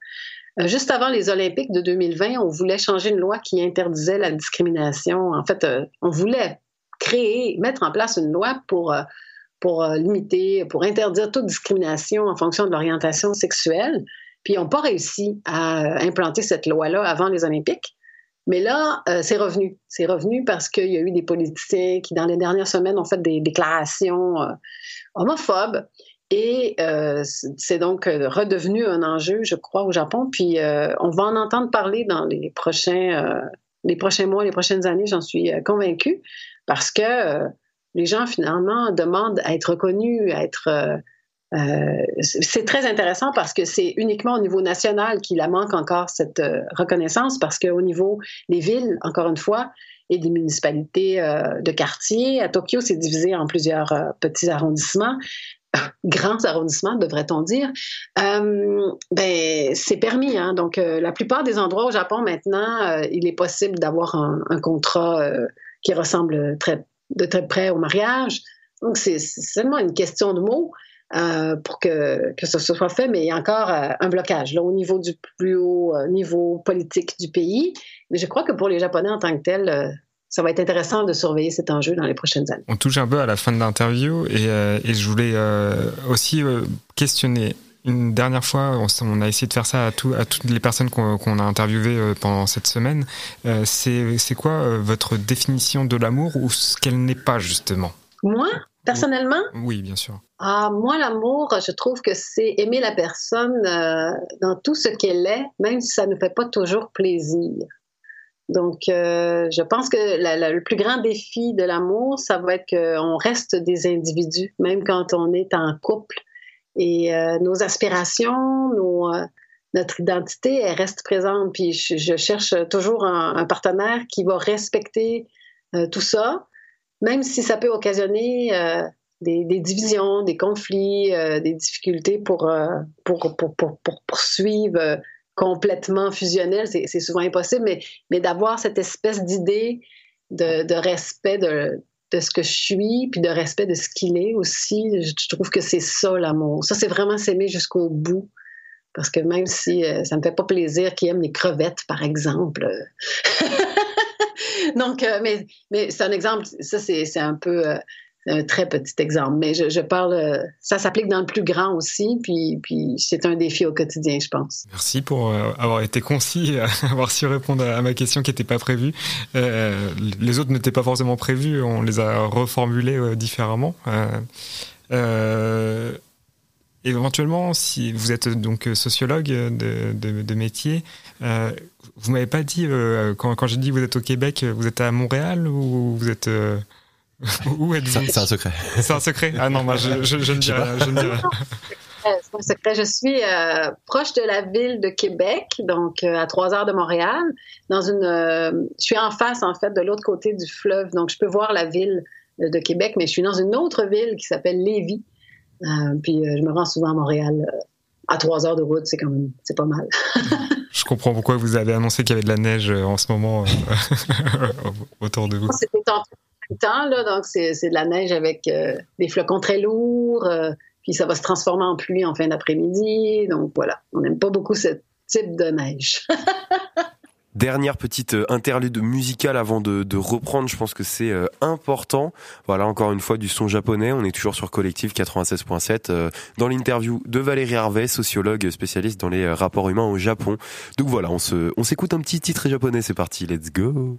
Juste avant les Olympiques de 2020, on voulait changer une loi qui interdisait la discrimination. En fait, on voulait créer, mettre en place une loi pour, pour limiter, pour interdire toute discrimination en fonction de l'orientation sexuelle. Puis ils n'ont pas réussi à implanter cette loi-là avant les Olympiques. Mais là, euh, c'est revenu. C'est revenu parce qu'il y a eu des politiciens qui, dans les dernières semaines, ont fait des déclarations euh, homophobes. Et euh, c'est donc redevenu un enjeu, je crois, au Japon. Puis on va en entendre parler dans les prochains, les prochains mois, les prochaines années, j'en suis convaincue, parce que les gens, finalement, demandent à être reconnus, à être... euh, c'est très intéressant parce que c'est uniquement au niveau national qu'il manque encore cette euh, reconnaissance parce qu'au niveau des villes, encore une fois, et des municipalités euh, de quartier, à Tokyo, c'est divisé en plusieurs petits arrondissements, (laughs) grands arrondissements, devrait-on dire. Ben, c'est permis. Hein? Donc, la plupart des endroits au Japon maintenant, il est possible d'avoir un, contrat qui ressemble de très près au mariage. Donc, c'est seulement une question de mots euh, pour que, que ça se soit fait, mais il y a encore euh, un blocage là, au niveau du plus haut euh, niveau politique du pays. Mais je crois que pour les Japonais en tant que tels, ça va être intéressant de surveiller cet enjeu dans les prochaines années. On touche un peu à la fin de l'interview et, et je voulais aussi questionner. Une dernière fois, on, a essayé de faire ça à, tout- à toutes les personnes qu'on a interviewées pendant cette semaine. Euh, C'est c'est quoi euh, votre définition de l'amour ou ce qu'elle n'est pas justement? Moi, personnellement, Oui, bien sûr. Ah, moi, l'amour, je trouve que c'est aimer la personne euh, dans tout ce qu'elle est, même si ça ne fait pas toujours plaisir. Donc, euh, je pense que la- la- le plus grand défi de l'amour, ça va être qu'on reste des individus, même quand on est en couple. Et euh, nos aspirations, nos, notre identité, elle reste présente. Puis je, je cherche toujours un, un partenaire qui va respecter tout ça, même si ça peut occasionner euh, des, des divisions, des conflits, euh, des difficultés pour, euh, pour, pour, pour, pour poursuivre euh, complètement fusionnel. C'est souvent impossible, mais, mais d'avoir cette espèce d'idée de, de respect de, de ce que je suis, puis de respect de ce qu'il est aussi, je, trouve que c'est ça l'amour. Ça, c'est vraiment s'aimer jusqu'au bout. Parce que même si euh, ça me fait pas plaisir qu'il aime les crevettes, par exemple. (laughs) (laughs) Donc, euh, mais, c'est un exemple, ça c'est un peu euh, un très petit exemple, mais je, parle, euh, ça s'applique dans le plus grand aussi, puis, c'est un défi au quotidien, je pense. Merci pour avoir été concis, (laughs) avoir su répondre à ma question qui n'était pas prévue. Les autres n'étaient pas forcément prévues, on les a reformulées différemment. Éventuellement, si vous êtes donc sociologue de métier, euh, vous m'avez pas dit euh, quand, quand j'ai dit vous êtes au Québec, vous êtes à Montréal ou vous êtes euh, (laughs) où êtes-vous C'est un secret. C'est un secret? (laughs) Ah non, moi je, je, je ne dis rien. Euh, C'est un secret. Je suis euh, proche de la ville de Québec, donc euh, à trois heures de Montréal. Dans une, euh, je suis en face en fait de l'autre côté du fleuve, donc je peux voir la ville de Québec, mais je suis dans une autre ville qui s'appelle Lévis. Euh, puis euh, je me rends souvent à Montréal euh, à trois heures de route, c'est quand même, c'est pas mal. (laughs) Je comprends pourquoi vous avez annoncé qu'il y avait de la neige euh, en ce moment euh, (laughs) autour de vous. C'était en temps, là, donc c'est de la neige avec euh, des flocons très lourds, puis ça va se transformer en pluie en fin d'après-midi. Donc voilà, on n'aime pas beaucoup ce type de neige. (laughs) Dernière petite euh, interlude musicale avant de, reprendre, je pense que c'est euh, important. Voilà, encore une fois, du son japonais. On est toujours sur Collectif 96.7 euh, dans l'interview de Valérie Harvey, sociologue spécialiste dans les rapports humains au Japon. Donc voilà, on se, on s'écoute un petit titre japonais. C'est parti, let's go.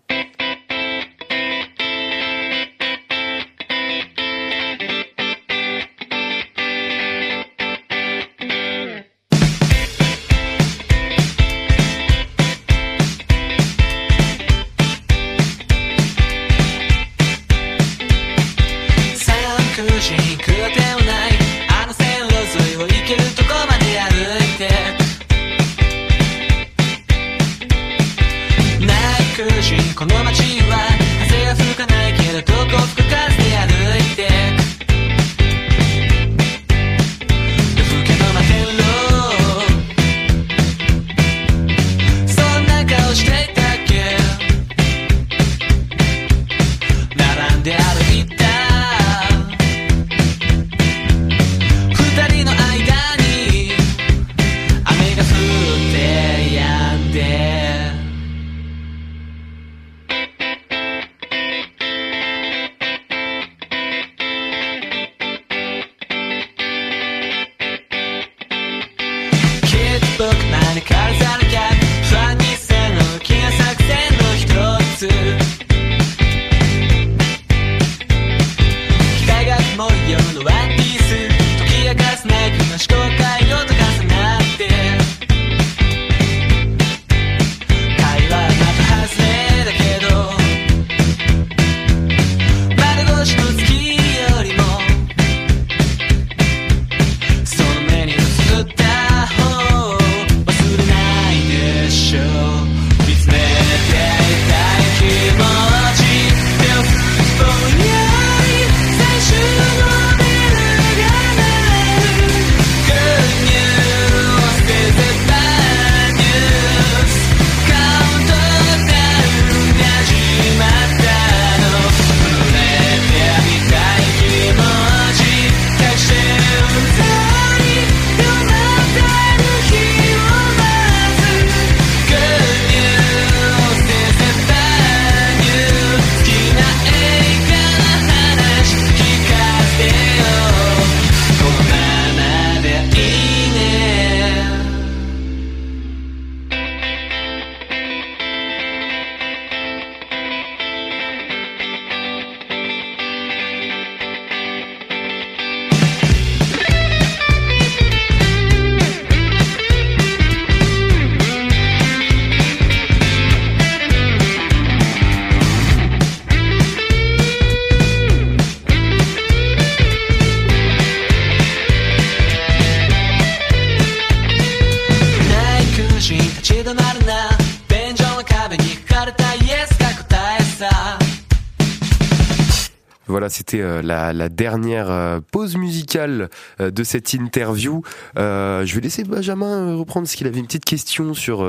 Euh, la, dernière euh, pause musicale euh, de cette interview. Je vais laisser Benjamin reprendre parce qu'il avait une petite question sur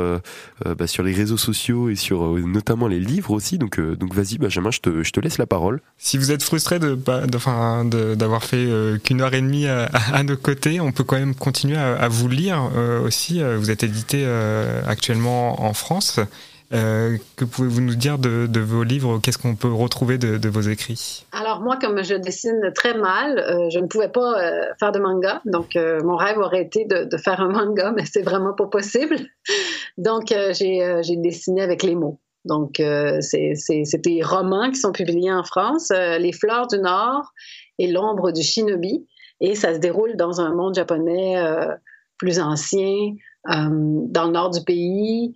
bah, sur les réseaux sociaux et sur notamment les livres aussi. Donc donc vas-y Benjamin, je te je te laisse la parole. Si vous êtes frustré de d'avoir fait qu'une heure et demie (laughs) à, nos côtés, on peut quand même continuer à, vous lire aussi. Vous êtes édité actuellement en France. Euh, que pouvez-vous nous dire de, vos livres? Qu'est-ce qu'on peut retrouver de, vos écrits? Alors moi, comme je dessine très mal, euh, je ne pouvais pas euh, faire de manga. Donc mon rêve aurait été de, faire un manga, mais c'est vraiment pas possible. (laughs) Donc j'ai dessiné avec les mots. Donc c'est des romans qui sont publiés en France, Les fleurs du Nord et L'ombre du shinobi. Et ça se déroule dans un monde japonais plus ancien, dans le nord du pays,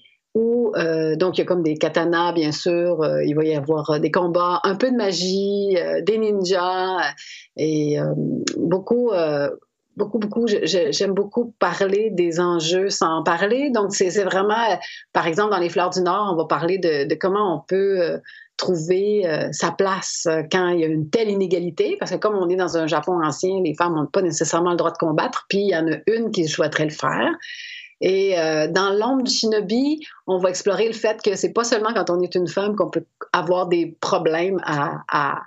euh, donc il y a comme des katanas, bien sûr, euh, il va y avoir euh, des combats, un peu de magie, des ninjas, et beaucoup, beaucoup, beaucoup. J'aime beaucoup parler des enjeux sans en parler. Donc c'est vraiment, par exemple, dans les Fleurs du Nord, on va parler de, comment on peut trouver sa place quand il y a une telle inégalité, parce que comme on est dans un Japon ancien, les femmes n'ont pas nécessairement le droit de combattre, puis il y en a une qui souhaiterait le faire. Et euh, dans l'ombre du shinobi, on va explorer le fait que c'est pas seulement quand on est une femme qu'on peut avoir des problèmes à,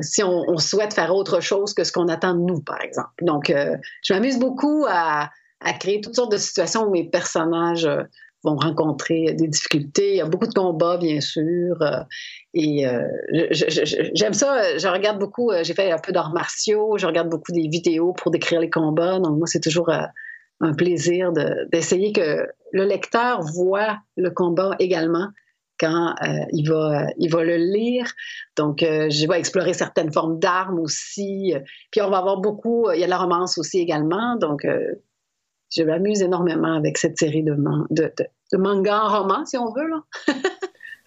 si on, souhaite faire autre chose que ce qu'on attend de nous, par exemple. Donc, euh, je m'amuse beaucoup à, créer toutes sortes de situations où mes personnages euh, vont rencontrer des difficultés. Il y a beaucoup de combats, bien sûr. et j'aime ça. Je regarde beaucoup. J'ai fait un peu d'arts martiaux. Je regarde beaucoup des vidéos pour décrire les combats. Donc, moi, c'est toujours un plaisir de- d'essayer que le lecteur voit le combat également quand euh, il, va, il va le lire. Donc, euh, je vais explorer certaines formes d'armes aussi. Puis, on va avoir beaucoup. Il y a la romance aussi également. Donc, euh, je m'amuse énormément avec cette série de, man- de, de, mangas en roman, si on veut. Là. (laughs)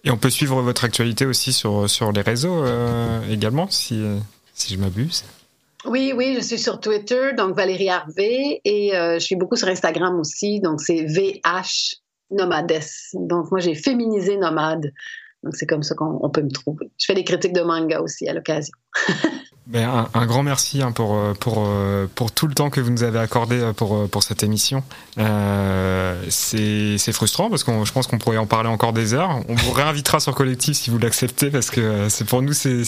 Et on peut suivre votre actualité aussi sur, sur les réseaux euh, également, si, euh, si je m'abuse. Oui, oui, je suis sur Twitter, donc Valérie Harvey, et euh, je suis beaucoup sur Instagram aussi, donc c'est VH Nomades. Donc moi, j'ai féminisé nomade. Donc c'est comme ça qu'on on peut me trouver. Je fais des critiques de manga aussi à l'occasion. (laughs) Ben, un, un grand merci hein, pour, euh, pour, euh, pour tout le temps que vous nous avez accordé euh, pour, pour cette émission. Euh, c'est frustrant parce que je pense qu'on pourrait en parler encore des heures. On vous réinvitera sur Collectif si vous l'acceptez parce que c'est pour nous c'est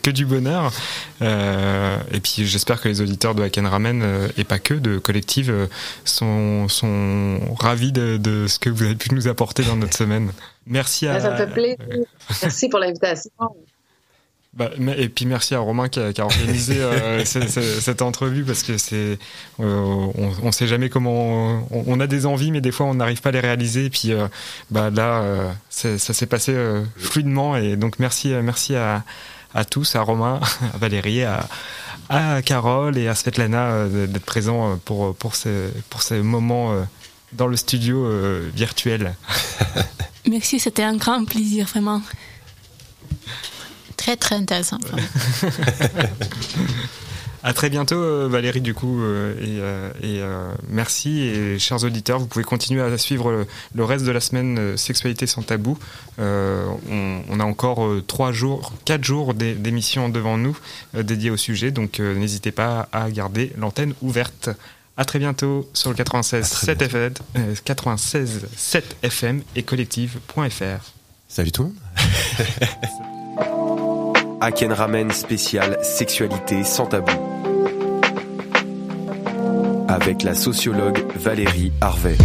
que du bonheur. Euh, et puis j'espère que les auditeurs de Haken Ramen et pas que de Collective euh, sont, sont ravis de, de ce que vous avez pu nous apporter dans notre semaine. Merci à, Ben, Ça me fait plaisir. (laughs) Merci pour l'invitation. Bah, et puis merci à Romain qui a, qui a organisé euh, (laughs) ce- ce- cette entrevue parce que c'est, euh, on, on sait jamais comment, on, on a des envies mais des fois on n'arrive pas à les réaliser et puis euh, bah là euh, ça s'est passé euh, fluidement et donc merci, merci à, à tous, à Romain, (laughs) à Valérie, à, à Carole et à Svetlana euh, d'être présents pour pour ces pour ces moments euh, dans le studio euh, virtuel. (laughs) Merci, c'était un grand plaisir, vraiment. Très, très intéressant. (laughs) À très bientôt, euh, Valérie, du coup, euh, et, euh, et, euh, merci. Et chers auditeurs, vous pouvez continuer à suivre le, reste de la semaine Sexualité sans tabou. Euh, on, on a encore trois jours, quatre jours d'é- d'émissions devant nous dédiées au sujet, donc euh, n'hésitez pas à garder l'antenne ouverte. À très bientôt sur le 96 7 FM, euh, 96 7 FM et collective.fr. Salut tout le monde? (laughs) Haken Ramen spécial sexualité sans tabou. Avec la sociologue Valérie Harvey.